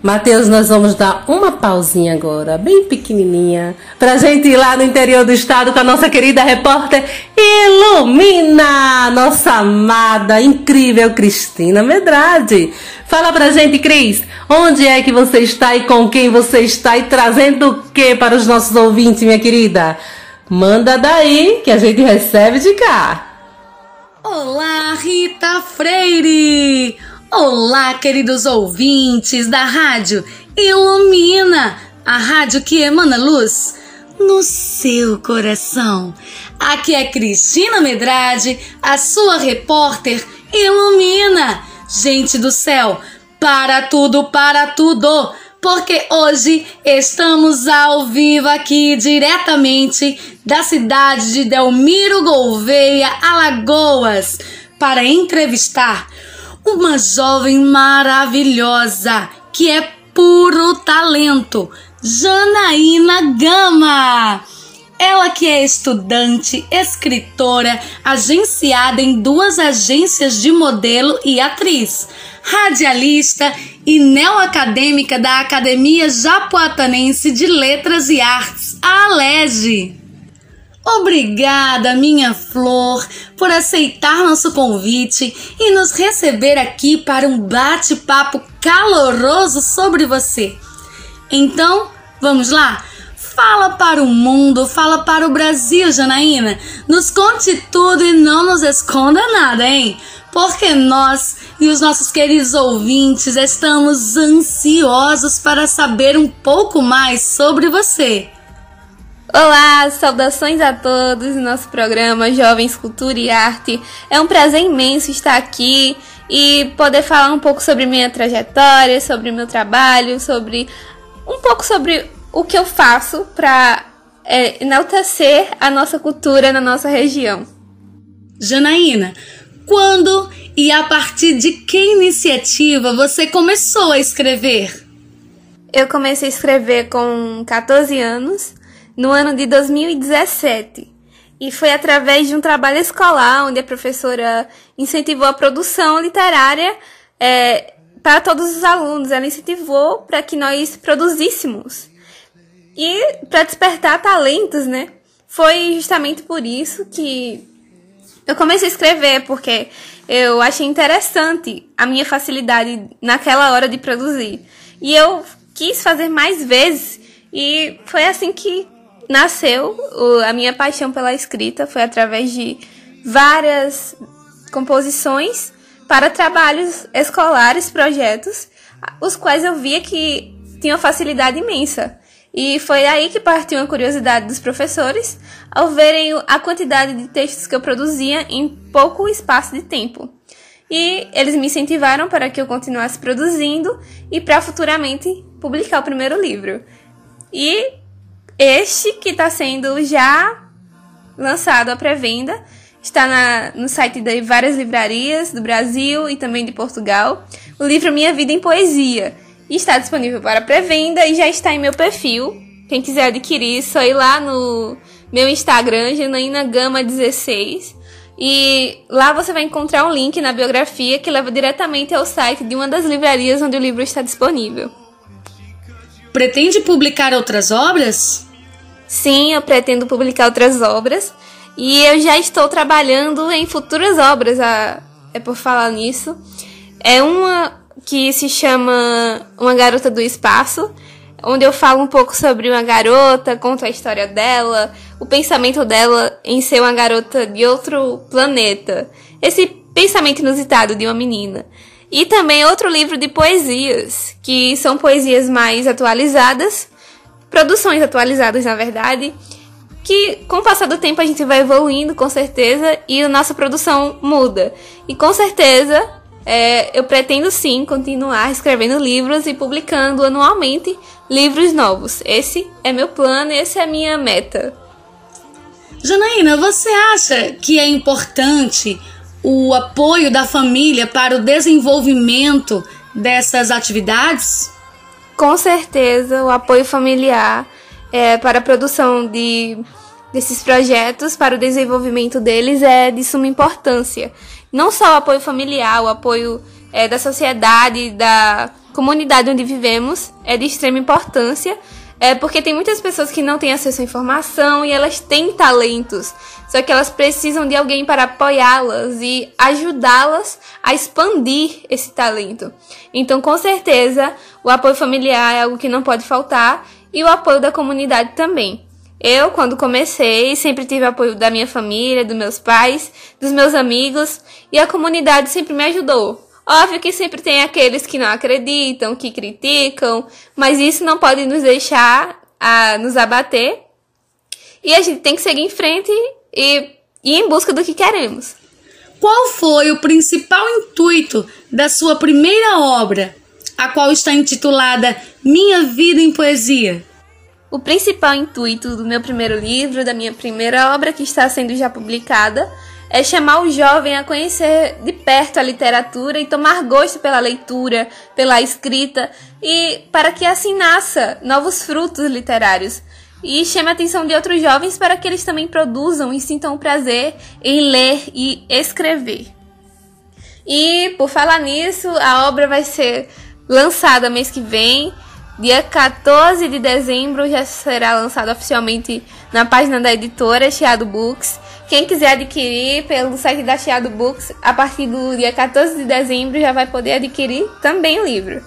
S2: Mateus, nós vamos dar uma pausinha agora, bem pequenininha, pra gente ir lá no interior do estado com a nossa querida repórter Ilumina, nossa amada, incrível Cristina Medrade. Fala pra gente, Cris, onde é que você está e com quem você está e trazendo o que para os nossos ouvintes, minha querida? Manda daí que a gente recebe de cá.
S5: Olá, Rita Freire! Olá, queridos ouvintes da rádio Ilumina, a rádio que emana luz no seu coração. Aqui é Cristina Medrade, a sua repórter Ilumina. Gente do céu, para tudo, para tudo, porque hoje estamos ao vivo aqui diretamente da cidade de Delmiro Gouveia, Alagoas, para entrevistar uma jovem maravilhosa que é puro talento, Janaína Gama. Ela que é estudante, escritora, agenciada em duas agências de modelo e atriz, radialista e neoacadêmica da Academia Japoatanense de Letras e Artes, a ALEGE. Obrigada, minha flor, por aceitar nosso convite e nos receber aqui para um bate-papo caloroso sobre você. Então, vamos lá? Fala para o mundo, fala para o Brasil, Janaína. Nos conte tudo e não nos esconda nada, hein? Porque nós e os nossos queridos ouvintes estamos ansiosos para saber um pouco mais sobre você.
S6: Olá, saudações a todos no nosso programa Jovens Cultura e Arte. É um prazer imenso estar aqui e poder falar um pouco sobre minha trajetória, sobre meu trabalho, sobre um pouco sobre o que eu faço para é, enaltecer a nossa cultura na nossa região.
S5: Janaína, quando e a partir de que iniciativa você começou a escrever?
S6: Eu comecei a escrever com 14 anos no ano de 2017. E foi através de um trabalho escolar, onde a professora incentivou a produção literária é, para todos os alunos. Ela incentivou para que nós produzíssemos. E para despertar talentos, né? Foi justamente por isso que eu comecei a escrever, porque eu achei interessante a minha facilidade naquela hora de produzir. E eu quis fazer mais vezes, e foi assim que nasceu a minha paixão pela escrita foi através de várias composições para trabalhos escolares, projetos, os quais eu via que tinha uma facilidade imensa. E foi aí que partiu a curiosidade dos professores ao verem a quantidade de textos que eu produzia em pouco espaço de tempo. E eles me incentivaram para que eu continuasse produzindo e para futuramente publicar o primeiro livro. E este que está sendo já lançado à pré-venda está na, no site de várias livrarias do Brasil e também de Portugal. O livro Minha Vida em Poesia está disponível para pré-venda e já está em meu perfil. Quem quiser adquirir, só ir lá no meu Instagram, Janaína Gama 16. E lá você vai encontrar um link na biografia que leva diretamente ao site de uma das livrarias onde o livro está disponível.
S5: Pretende publicar outras obras?
S6: Sim, eu pretendo publicar outras obras e eu já estou trabalhando em futuras obras, a, é por falar nisso. É uma que se chama Uma Garota do Espaço, onde eu falo um pouco sobre uma garota, conto a história dela, o pensamento dela em ser uma garota de outro planeta. Esse pensamento inusitado de uma menina. E também outro livro de poesias, que são poesias mais atualizadas, produções atualizadas, na verdade, que com o passar do tempo a gente vai evoluindo, com certeza, e a nossa produção muda. E com certeza é, eu pretendo sim continuar escrevendo livros e publicando anualmente livros novos. Esse é meu plano, essa é a minha meta.
S5: Janaína, você acha que é importante o apoio da família para o desenvolvimento dessas atividades?
S6: Com certeza, o apoio familiar é, para a produção de, desses projetos, para o desenvolvimento deles, é de suma importância. Não só o apoio familiar, o apoio é, da sociedade, da comunidade onde vivemos, é de extrema importância é porque tem muitas pessoas que não têm acesso à informação e elas têm talentos, só que elas precisam de alguém para apoiá-las e ajudá-las a expandir esse talento. Então, com certeza, o apoio familiar é algo que não pode faltar e o apoio da comunidade também. Eu, quando comecei, sempre tive apoio da minha família, dos meus pais, dos meus amigos e a comunidade sempre me ajudou. Óbvio que sempre tem aqueles que não acreditam, que criticam, mas isso não pode nos deixar a nos abater. E a gente tem que seguir em frente e ir em busca do que queremos.
S5: Qual foi o principal intuito da sua primeira obra, a qual está intitulada Minha Vida em Poesia?
S6: O principal intuito do meu primeiro livro, da minha primeira obra que está sendo já publicada, é chamar o jovem a conhecer de perto a literatura e tomar gosto pela leitura, pela escrita e para que assim nasça novos frutos literários. E chame a atenção de outros jovens para que eles também produzam e sintam o prazer em ler e escrever. E por falar nisso, a obra vai ser lançada mês que vem, dia 14 de dezembro já será lançada oficialmente na página da editora Chiado Books. Quem quiser adquirir pelo site da Chiado Books, a partir do dia 14 de dezembro já vai poder adquirir também o livro.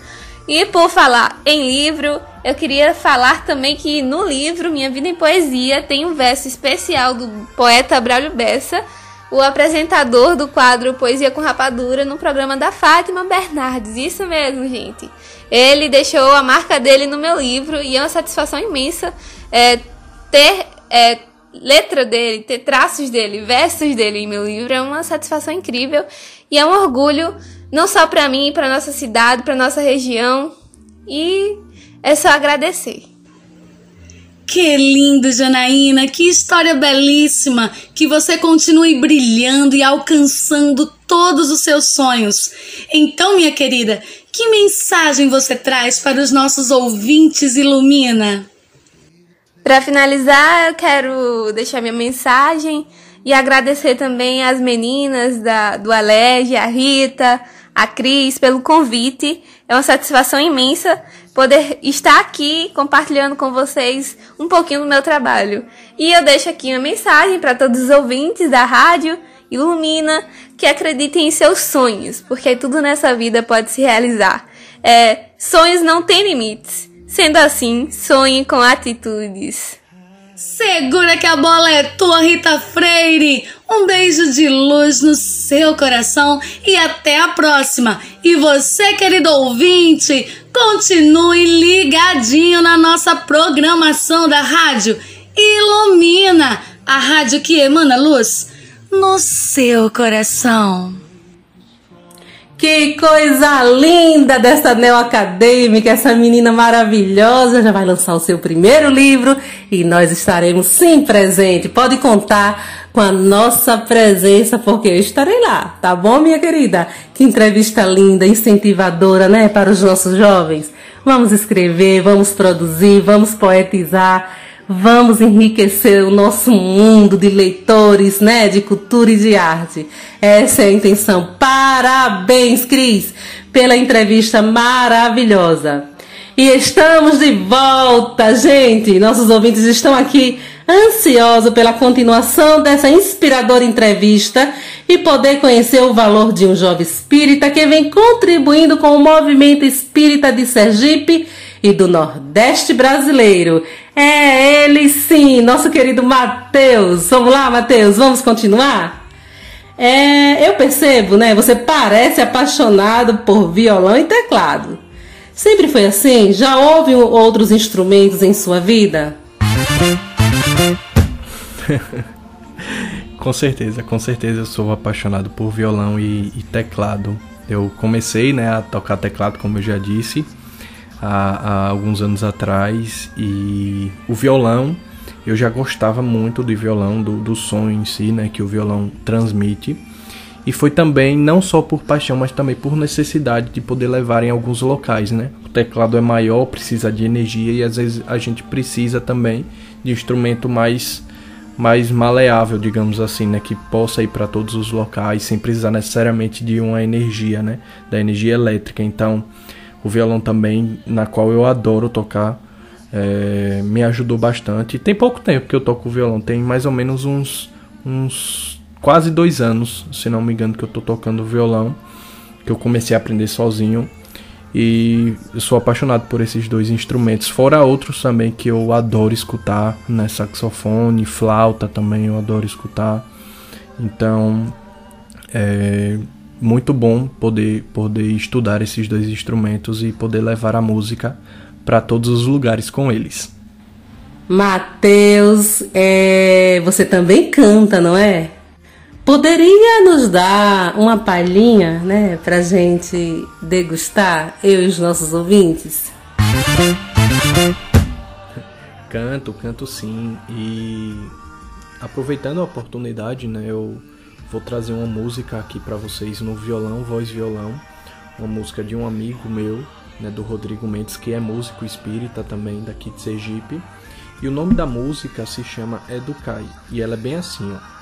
S6: E por falar em livro, eu queria falar também que no livro Minha Vida em Poesia tem um verso especial do poeta Braulio Bessa, o apresentador do quadro Poesia com Rapadura no programa da Fátima Bernardes. Isso mesmo, gente. Ele deixou a marca dele no meu livro e é uma satisfação imensa é, ter é, letra dele, ter traços dele, versos dele em meu livro é uma satisfação incrível e é um orgulho não só para mim, para nossa cidade, para nossa região e é só agradecer.
S5: Que lindo, Janaína, que história belíssima, que você continue brilhando e alcançando todos os seus sonhos. Então, minha querida, que mensagem você traz para os nossos ouvintes Ilumina?
S6: Para finalizar, eu quero deixar minha mensagem e agradecer também às meninas da, do Alege, a Rita, a Cris, pelo convite. É uma satisfação imensa poder estar aqui compartilhando com vocês um pouquinho do meu trabalho. E eu deixo aqui uma mensagem para todos os ouvintes da rádio Ilumina que acreditem em seus sonhos, porque tudo nessa vida pode se realizar. É, sonhos não têm limites. Sendo assim, sonhe com atitudes.
S5: Segura que a bola é tua, Rita Freire. Um beijo de luz no seu coração e até a próxima. E você, querido ouvinte, continue ligadinho na nossa programação da rádio Ilumina, a rádio que emana luz no seu coração.
S2: Que coisa linda dessa neoacadêmica, essa menina maravilhosa já vai lançar o seu primeiro livro e nós estaremos sim presente. Pode contar com a nossa presença porque eu estarei lá, tá bom, minha querida? Que entrevista linda, incentivadora, né, para os nossos jovens. Vamos escrever, vamos produzir, vamos poetizar Vamos enriquecer o nosso mundo de leitores, né, de cultura e de arte. Essa é a intenção. Parabéns, Cris, pela entrevista maravilhosa. E estamos de volta, gente! Nossos ouvintes estão aqui ansiosos pela continuação dessa inspiradora entrevista e poder conhecer o valor de um jovem espírita que vem contribuindo com o movimento espírita de Sergipe e do Nordeste brasileiro. É ele sim, nosso querido Matheus. Vamos lá, Matheus, vamos continuar? É, eu percebo, né? Você parece apaixonado por violão e teclado. Sempre foi assim? Já houve outros instrumentos em sua vida?
S3: com certeza, com certeza eu sou apaixonado por violão e, e, teclado. Eu comecei né, a tocar teclado, como eu já disse, há, há alguns anos atrás, e o violão, eu já gostava muito do violão, do, do som em si, né, que o violão transmite. E foi também não só por paixão, mas também por necessidade de poder levar em alguns locais, né? O teclado é maior, precisa de energia e às vezes a gente precisa também de instrumento mais mais maleável, digamos assim, né, que possa ir para todos os locais sem precisar necessariamente de uma energia, né, da energia elétrica. Então, o violão também, na qual eu adoro tocar, é, me ajudou bastante. Tem pouco tempo que eu toco violão, tem mais ou menos uns uns quase dois anos, se não me engano, que eu tô tocando violão, que eu comecei a aprender sozinho. E eu sou apaixonado por esses dois instrumentos, fora outros também que eu adoro escutar, né? Saxofone, flauta também eu adoro escutar. Então é muito bom poder, poder estudar esses dois instrumentos e poder levar a música para todos os lugares com eles.
S2: Mateus, é, você também canta, não é? Poderia nos dar uma palhinha, né, pra gente degustar, eu e os nossos ouvintes?
S3: Canto, canto sim. E aproveitando a oportunidade, né, eu vou trazer uma música aqui para vocês no violão, voz violão, uma música de um amigo meu, né, do Rodrigo Mendes, que é músico espírita também daqui de Sergipe. E o nome da música se chama Educai, e ela é bem assim, ó.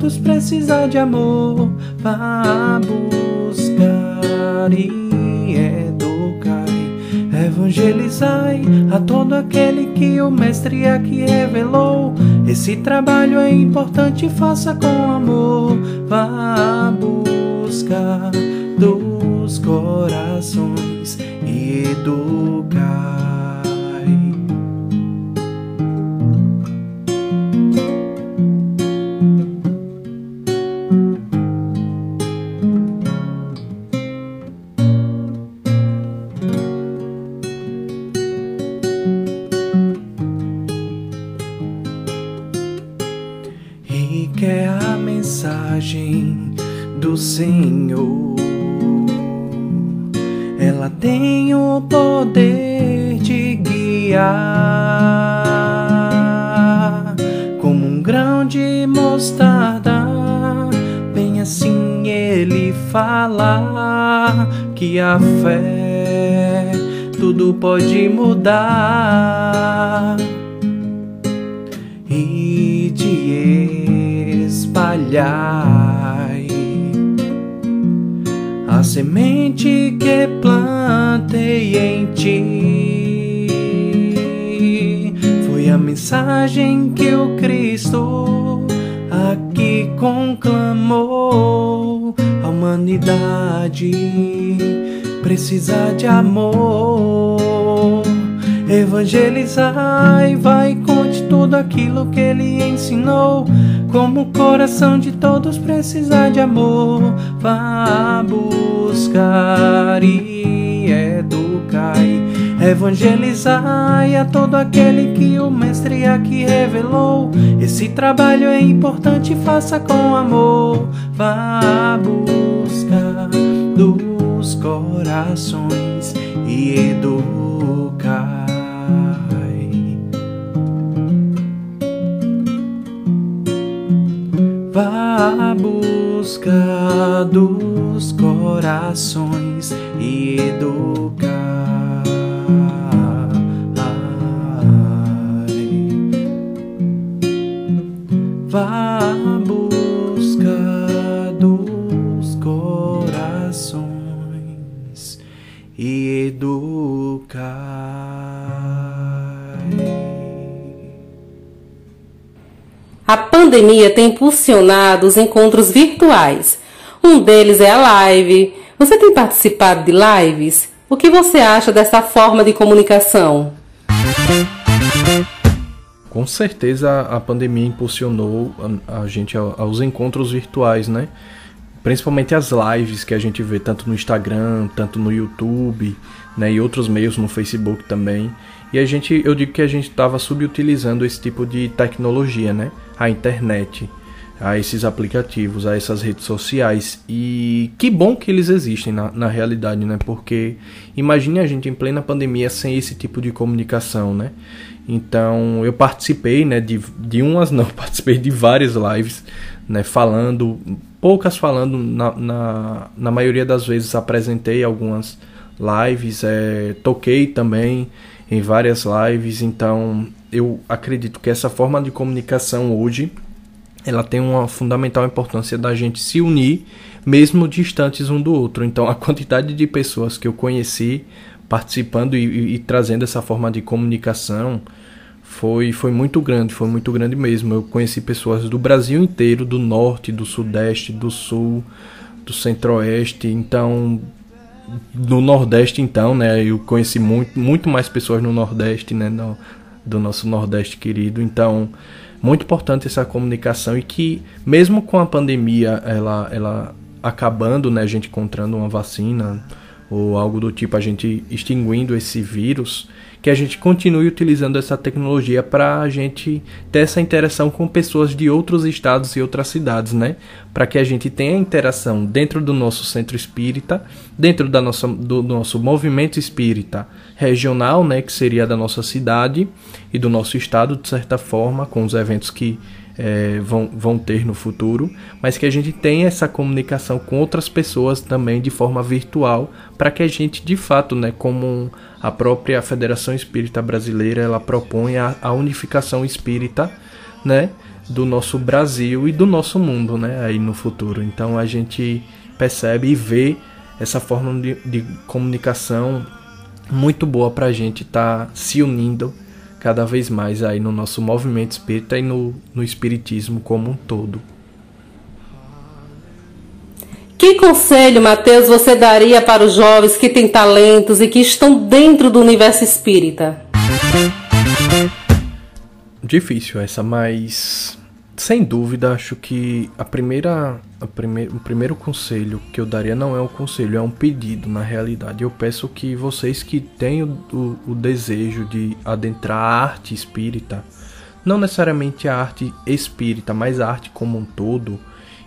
S7: todos precisa de amor, vá buscar e educai, evangelizai a todo aquele que o Mestre aqui revelou. Esse trabalho é importante, faça com amor, vá buscar dos corações e educar. Que a fé tudo pode mudar e de espalhar a semente que plantei em ti. Foi a mensagem que o Cristo conclamou. A humanidade precisa de amor. Evangelizai, vai, conte tudo aquilo que ele ensinou. Como o coração de todos precisa de amor, vá buscar e educai. Evangelizai a todo aquele que o Mestre aqui revelou. Esse trabalho é importante, faça com amor. Vá buscar dos corações e educar. Vá buscar dos corações e educar. Vá buscar dos corações e.
S2: A pandemia tem impulsionado os encontros virtuais. Um deles é a live. Você tem participado de lives? O que você acha dessa forma de comunicação?
S3: Com certeza a pandemia impulsionou a, gente aos encontros virtuais, né? Principalmente as lives que a gente vê tanto no Instagram, tanto no YouTube, né, e outros meios no Facebook também. E a gente, eu digo que a gente estava subutilizando esse tipo de tecnologia, né? A internet, a esses aplicativos, a essas redes sociais. E que bom que eles existem na, na realidade, né? Porque imagine a gente em plena pandemia sem esse tipo de comunicação, né? Então eu participei, né? De, de umas, não, participei de várias lives, né? Falando, poucas falando, na, na, na maioria das vezes apresentei algumas lives, é, toquei também em várias lives, então eu acredito que essa forma de comunicação hoje ela tem uma fundamental importância da gente se unir mesmo distantes um do outro. Então a quantidade de pessoas que eu conheci participando e, e, e trazendo essa forma de comunicação foi, foi muito grande, foi muito grande mesmo. Eu conheci pessoas do Brasil inteiro, do norte, do sudeste, do sul, do centro-oeste. Então no Nordeste, então, né? Eu conheci muito, muito mais pessoas no Nordeste, né? No, do nosso Nordeste querido. Então, muito importante essa comunicação e que, mesmo com a pandemia, ela, ela acabando, né? A gente encontrando uma vacina ou algo do tipo, a gente extinguindo esse vírus que a gente continue utilizando essa tecnologia para a gente ter essa interação com pessoas de outros estados e outras cidades, né? Para que a gente tenha interação dentro do nosso centro espírita, dentro da nossa, do nosso movimento espírita regional, né? Que seria da nossa cidade e do nosso estado, de certa forma, com os eventos que é, vão, vão ter no futuro, mas que a gente tenha essa comunicação com outras pessoas também de forma virtual, para que a gente, de fato, né, como a própria Federação Espírita Brasileira, ela propõe a, a unificação espírita, né, do nosso Brasil e do nosso mundo, né, aí no futuro. Então a gente percebe e vê essa forma de, de comunicação muito boa para a gente estar tá se unindo cada vez mais aí no nosso movimento espírita e no, no espiritismo como um todo.
S2: Que conselho, Mateus, você daria para os jovens que têm talentos e que estão dentro do universo espírita?
S3: Difícil essa, mas sem dúvida acho que a primeira, a prime, o primeiro conselho que eu daria não é um conselho, é um pedido na realidade. Eu peço que vocês que têm o, o, o desejo de adentrar a arte espírita, não necessariamente a arte espírita, mas a arte como um todo,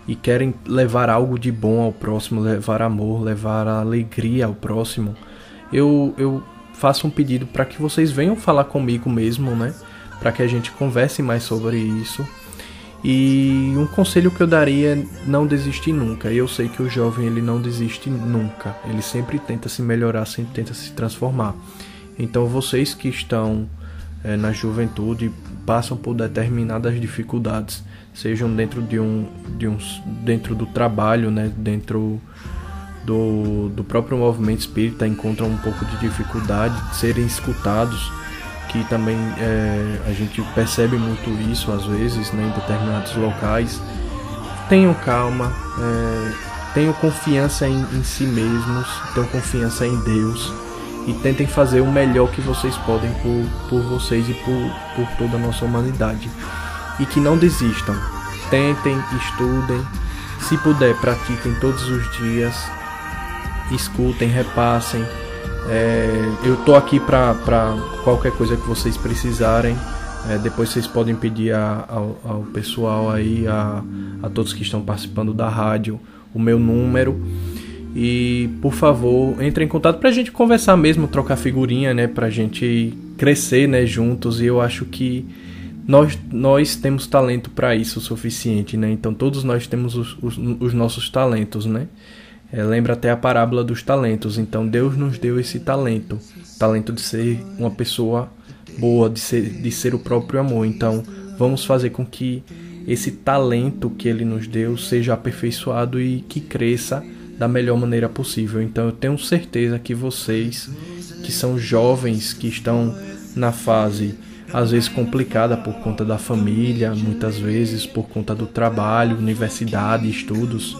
S3: e querem levar algo de bom ao próximo, levar amor, levar alegria ao próximo, eu, eu faço um pedido para que vocês venham falar comigo mesmo, né? Para que a gente converse mais sobre isso E um conselho que eu daria é não desistir nunca. E eu sei que o jovem ele não desiste nunca. Ele sempre tenta se melhorar, sempre tenta se transformar. Então vocês que estão é, na juventude passam por determinadas dificuldades, sejam dentro de um, de um dentro do trabalho, né, dentro do, do próprio movimento espírita encontram um pouco de dificuldade de serem escutados, que também é, a gente percebe muito isso às vezes né, em determinados locais. Tenham calma, é, tenham confiança em, em si mesmos, tenham confiança em Deus e tentem fazer o melhor que vocês podem por, por vocês e por, por toda a nossa humanidade. E que não desistam. Tentem, estudem, se puder, pratiquem todos os dias, escutem, repassem. É, eu tô aqui para qualquer coisa que vocês precisarem. É, depois vocês podem pedir a, ao, ao, pessoal aí, a, a todos que estão participando da rádio, o meu número. E por favor, entre em contato pra gente conversar mesmo, trocar figurinha, né? Pra gente crescer, né, juntos. E eu acho que nós, nós temos talento para isso o suficiente, né? Então todos nós temos os, os, os nossos talentos, né? É, lembra até a parábola dos talentos. Então Deus nos deu esse talento, talento de ser uma pessoa boa, de ser, de ser o próprio amor. Então vamos fazer com que esse talento que Ele nos deu seja aperfeiçoado e que cresça da melhor maneira possível. Então eu tenho certeza que vocês, que são jovens, que estão na fase às vezes complicada por conta da família, muitas vezes por conta do trabalho, universidade, estudos,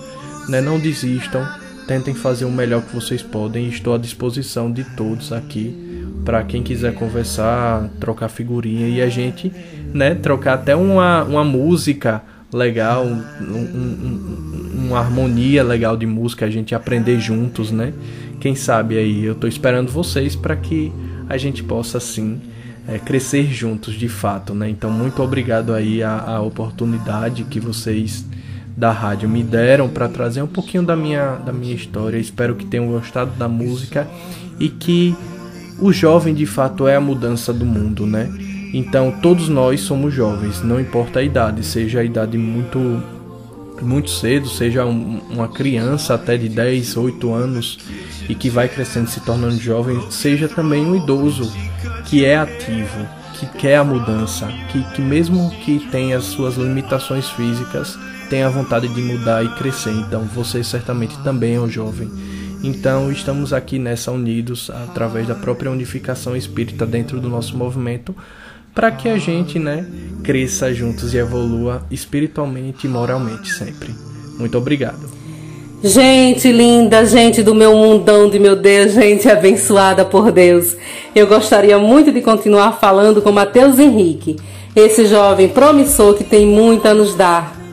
S3: né? não desistam, tentem fazer o melhor que vocês podem. Estou à disposição de todos aqui para quem quiser conversar, trocar figurinha e a gente, né, trocar até uma, uma música legal, um, um, uma harmonia legal de música, a gente aprender juntos, né? Quem sabe aí, eu tô esperando vocês para que a gente possa assim é, crescer juntos de fato, né? Então, muito obrigado aí a, a oportunidade que vocês da rádio me deram para trazer um pouquinho da minha, da minha história. Espero que tenham gostado da música e que o jovem de fato é a mudança do mundo, né? Então todos nós somos jovens, não importa a idade, seja a idade muito muito cedo, seja um, uma criança até de 10, 8 anos e que vai crescendo se tornando jovem, seja também um idoso que é ativo, que quer a mudança, que, que mesmo que tenha as suas limitações físicas, tenha a vontade de mudar e crescer. Então você certamente também é um jovem. Então estamos aqui nessa unidos através da própria unificação espírita dentro do nosso movimento para que a gente, né, cresça juntos e evolua espiritualmente e moralmente sempre. Muito obrigado.
S2: Gente linda, gente do meu mundão de meu Deus, gente abençoada por Deus. Eu gostaria muito de continuar falando com Mateus Henrique, esse jovem promissor que tem muito a nos dar.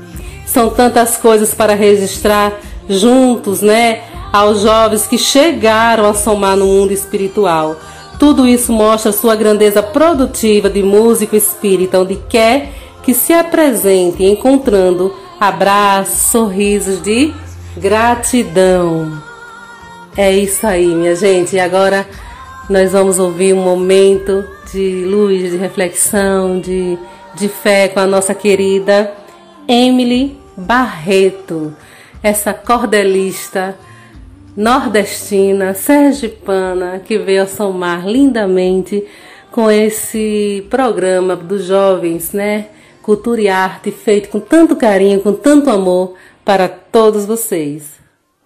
S2: São tantas coisas para registrar juntos, né, aos jovens que chegaram a somar no mundo espiritual. Tudo isso mostra sua grandeza produtiva de músico espírita, onde quer que se apresente, encontrando abraços, sorrisos de gratidão. É isso aí, minha gente. E agora nós vamos ouvir um momento de luz, de reflexão, de, de fé com a nossa querida Emily Barreto, essa cordelista nordestina, sergipana, que veio somar lindamente com esse programa dos jovens, né? Cultura e arte feito com tanto carinho, com tanto amor para todos vocês.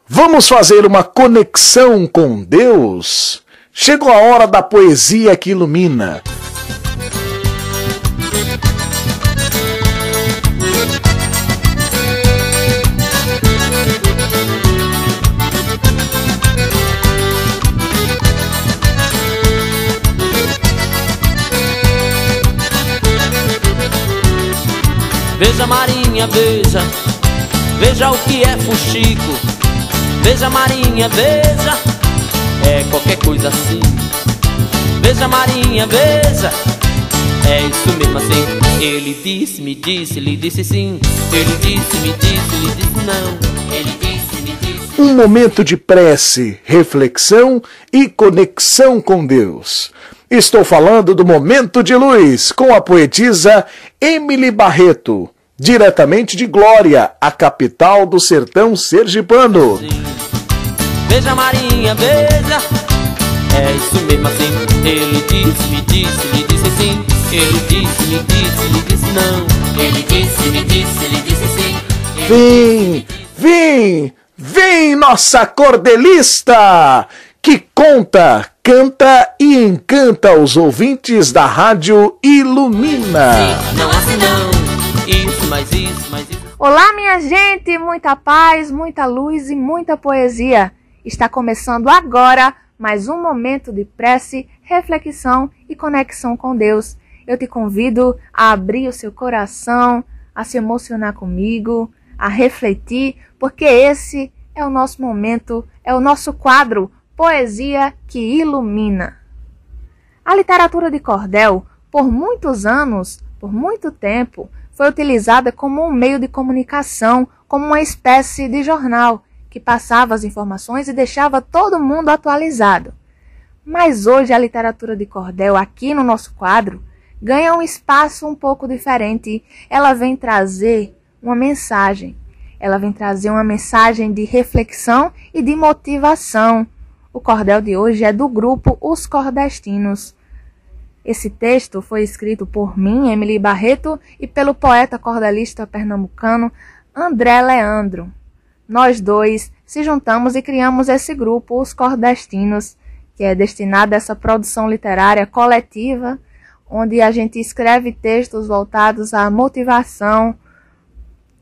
S1: Vamos fazer uma conexão com Deus? Chegou a hora da poesia que ilumina.
S4: Veja Marinha, veja, veja o que é fuxico. Veja Marinha, veja, é qualquer coisa assim. Veja Marinha, veja, é isso mesmo assim. Ele disse, me disse, lhe disse sim. Ele disse, me disse, lhe disse não. Ele disse, me disse.
S1: Um momento de prece, reflexão e conexão com Deus. Estou falando do Momento de Luz com a poetisa Emily Barreto. diretamente de Glória, a capital do sertão sergipano.
S4: Beija Marinha, beija. É isso mesmo assim. Ele disse, me disse, me disse sim. Ele disse, me disse, me disse não. Ele disse, me disse, ele disse sim.
S1: Vem, vem, vem, nossa cordelista! Que conta, canta e encanta os ouvintes da rádio Ilumina.
S8: Olá, minha gente! Muita paz, muita luz e muita poesia. Está começando agora mais um momento de prece, reflexão e conexão com Deus. Eu te convido a abrir o seu coração, a se emocionar comigo, a refletir, porque esse é o nosso momento, é o nosso quadro Poesia que Ilumina. A literatura de cordel, por muitos anos, por muito tempo, foi utilizada como um meio de comunicação, como uma espécie de jornal que passava as informações e deixava todo mundo atualizado. Mas hoje a literatura de cordel, aqui no nosso quadro, ganha um espaço um pouco diferente. Ela vem trazer uma mensagem. Ela vem trazer uma mensagem de reflexão e de motivação o cordel de hoje é do grupo Os Cordestinos. Esse texto foi escrito por mim, Emily Barreto, e pelo poeta cordelista pernambucano André Leandro. Nós dois se juntamos e criamos esse grupo, Os Cordestinos, que é destinado a essa produção literária coletiva, onde a gente escreve textos voltados à motivação,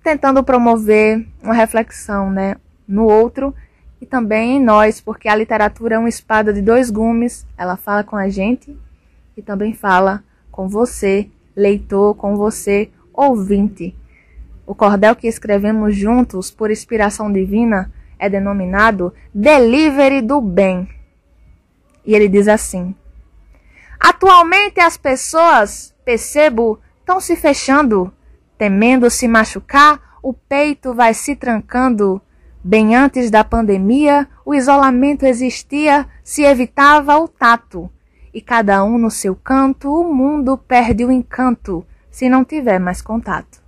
S8: tentando promover uma reflexão né, no outro e também em nós, porque a literatura é uma espada de dois gumes, ela fala com a gente e também fala com você, leitor, com você, ouvinte. O cordel que escrevemos juntos por inspiração divina é denominado Delivery do Bem. E ele diz assim: Atualmente as pessoas, percebo, estão se fechando, temendo se machucar, o peito vai se trancando Bem antes da pandemia, o isolamento existia, se evitava o tato. E cada um no seu canto, o mundo perde o encanto, se não tiver mais contato.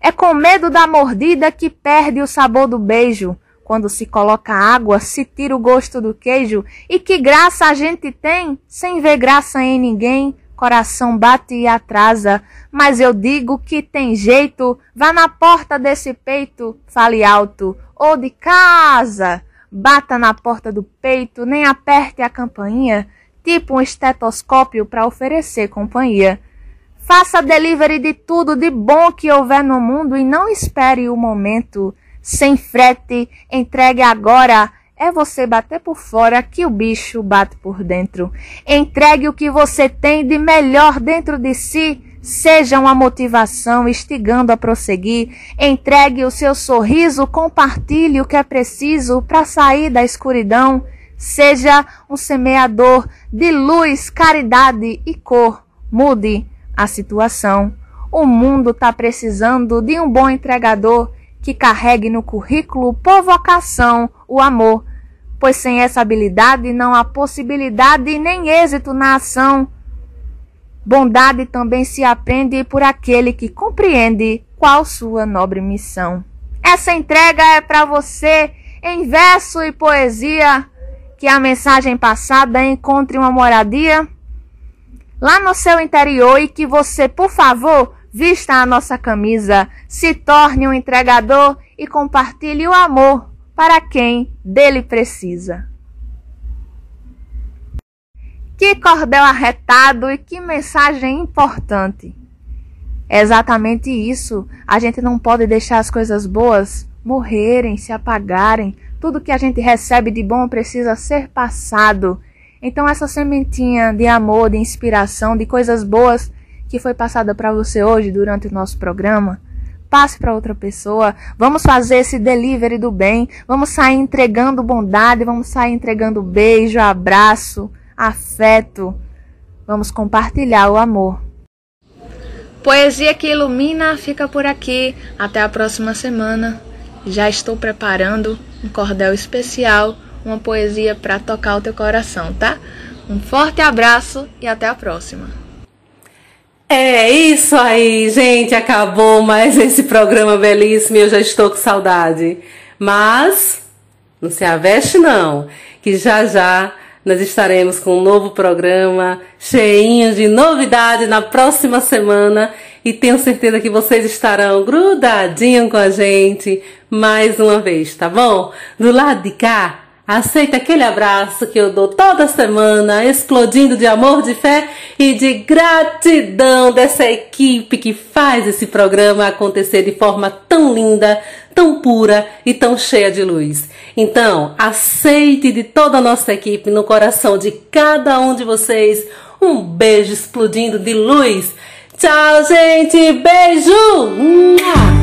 S8: É com medo da mordida que perde o sabor do beijo. Quando se coloca água, se tira o gosto do queijo. E que graça a gente tem, sem ver graça em ninguém, coração bate e atrasa, mas eu digo que tem jeito, vá na porta desse peito, fale alto, ou de casa, bata na porta do peito, nem aperte a campainha, tipo um estetoscópio para oferecer companhia. Faça delivery de tudo de bom que houver no mundo e não espere o momento. Sem frete, entregue agora é você bater por fora que o bicho bate por dentro. Entregue o que você tem de melhor dentro de si. Seja uma motivação instigando a prosseguir. Entregue o seu sorriso, compartilhe o que é preciso para sair da escuridão. Seja um semeador de luz, caridade e cor. Mude a situação. O mundo está precisando de um bom entregador que carregue no currículo por vocação o amor pois sem essa habilidade não há possibilidade nem êxito na ação. Bondade também se aprende por aquele que compreende qual sua nobre missão. Essa entrega é para você em verso e poesia, que a mensagem passada encontre uma moradia lá no seu interior e que você, por favor, vista a nossa camisa, se torne um entregador e compartilhe o amor para quem dele precisa. Que cordel arretado e que mensagem importante. É exatamente isso. A gente não pode deixar as coisas boas morrerem, se apagarem. Tudo que a gente recebe de bom precisa ser passado. Então essa sementinha de amor, de inspiração, de coisas boas que foi passada para você hoje durante o nosso programa, passe para outra pessoa. Vamos fazer esse delivery do bem. Vamos sair entregando bondade, vamos sair entregando beijo, abraço, afeto. Vamos compartilhar o amor. Poesia que ilumina fica por aqui. Até a próxima semana. Já estou preparando um cordel especial, uma poesia para tocar o teu coração, tá? Um forte abraço e até a próxima.
S2: É isso aí, gente. Acabou mais esse programa belíssimo e eu já estou com saudade. Mas não se aveste não, que já já nós estaremos com um novo programa cheinho de novidade na próxima semana e tenho certeza que vocês estarão grudadinhos com a gente mais uma vez, tá bom? Do lado de cá, aceita aquele abraço que eu dou toda semana, explodindo de amor, de fé e de gratidão dessa equipe que faz esse programa acontecer de forma tão linda, tão pura e tão cheia de luz. Então, aceite de toda a nossa equipe no coração de cada um de vocês um beijo explodindo de luz. Tchau, gente! Beijo! Mua!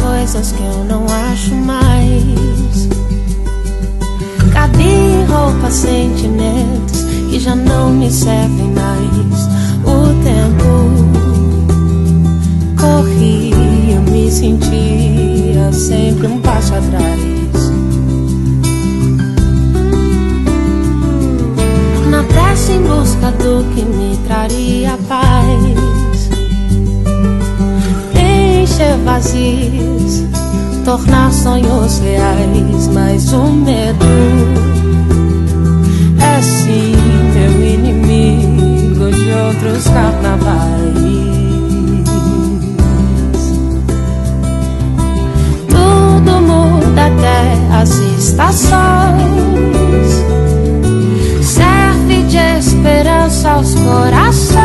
S9: Coisas que eu não acho mais. Em roupas, sentimentos que já não me servem mais. O tempo corria, me sentia sempre um passo atrás. Na pressa em busca do que me traria paz. Encher vazios, tornar sonhos reais, mas o medo é sim meu inimigo de outros carnavais. Tudo muda até as estações, serve de esperança aos corações.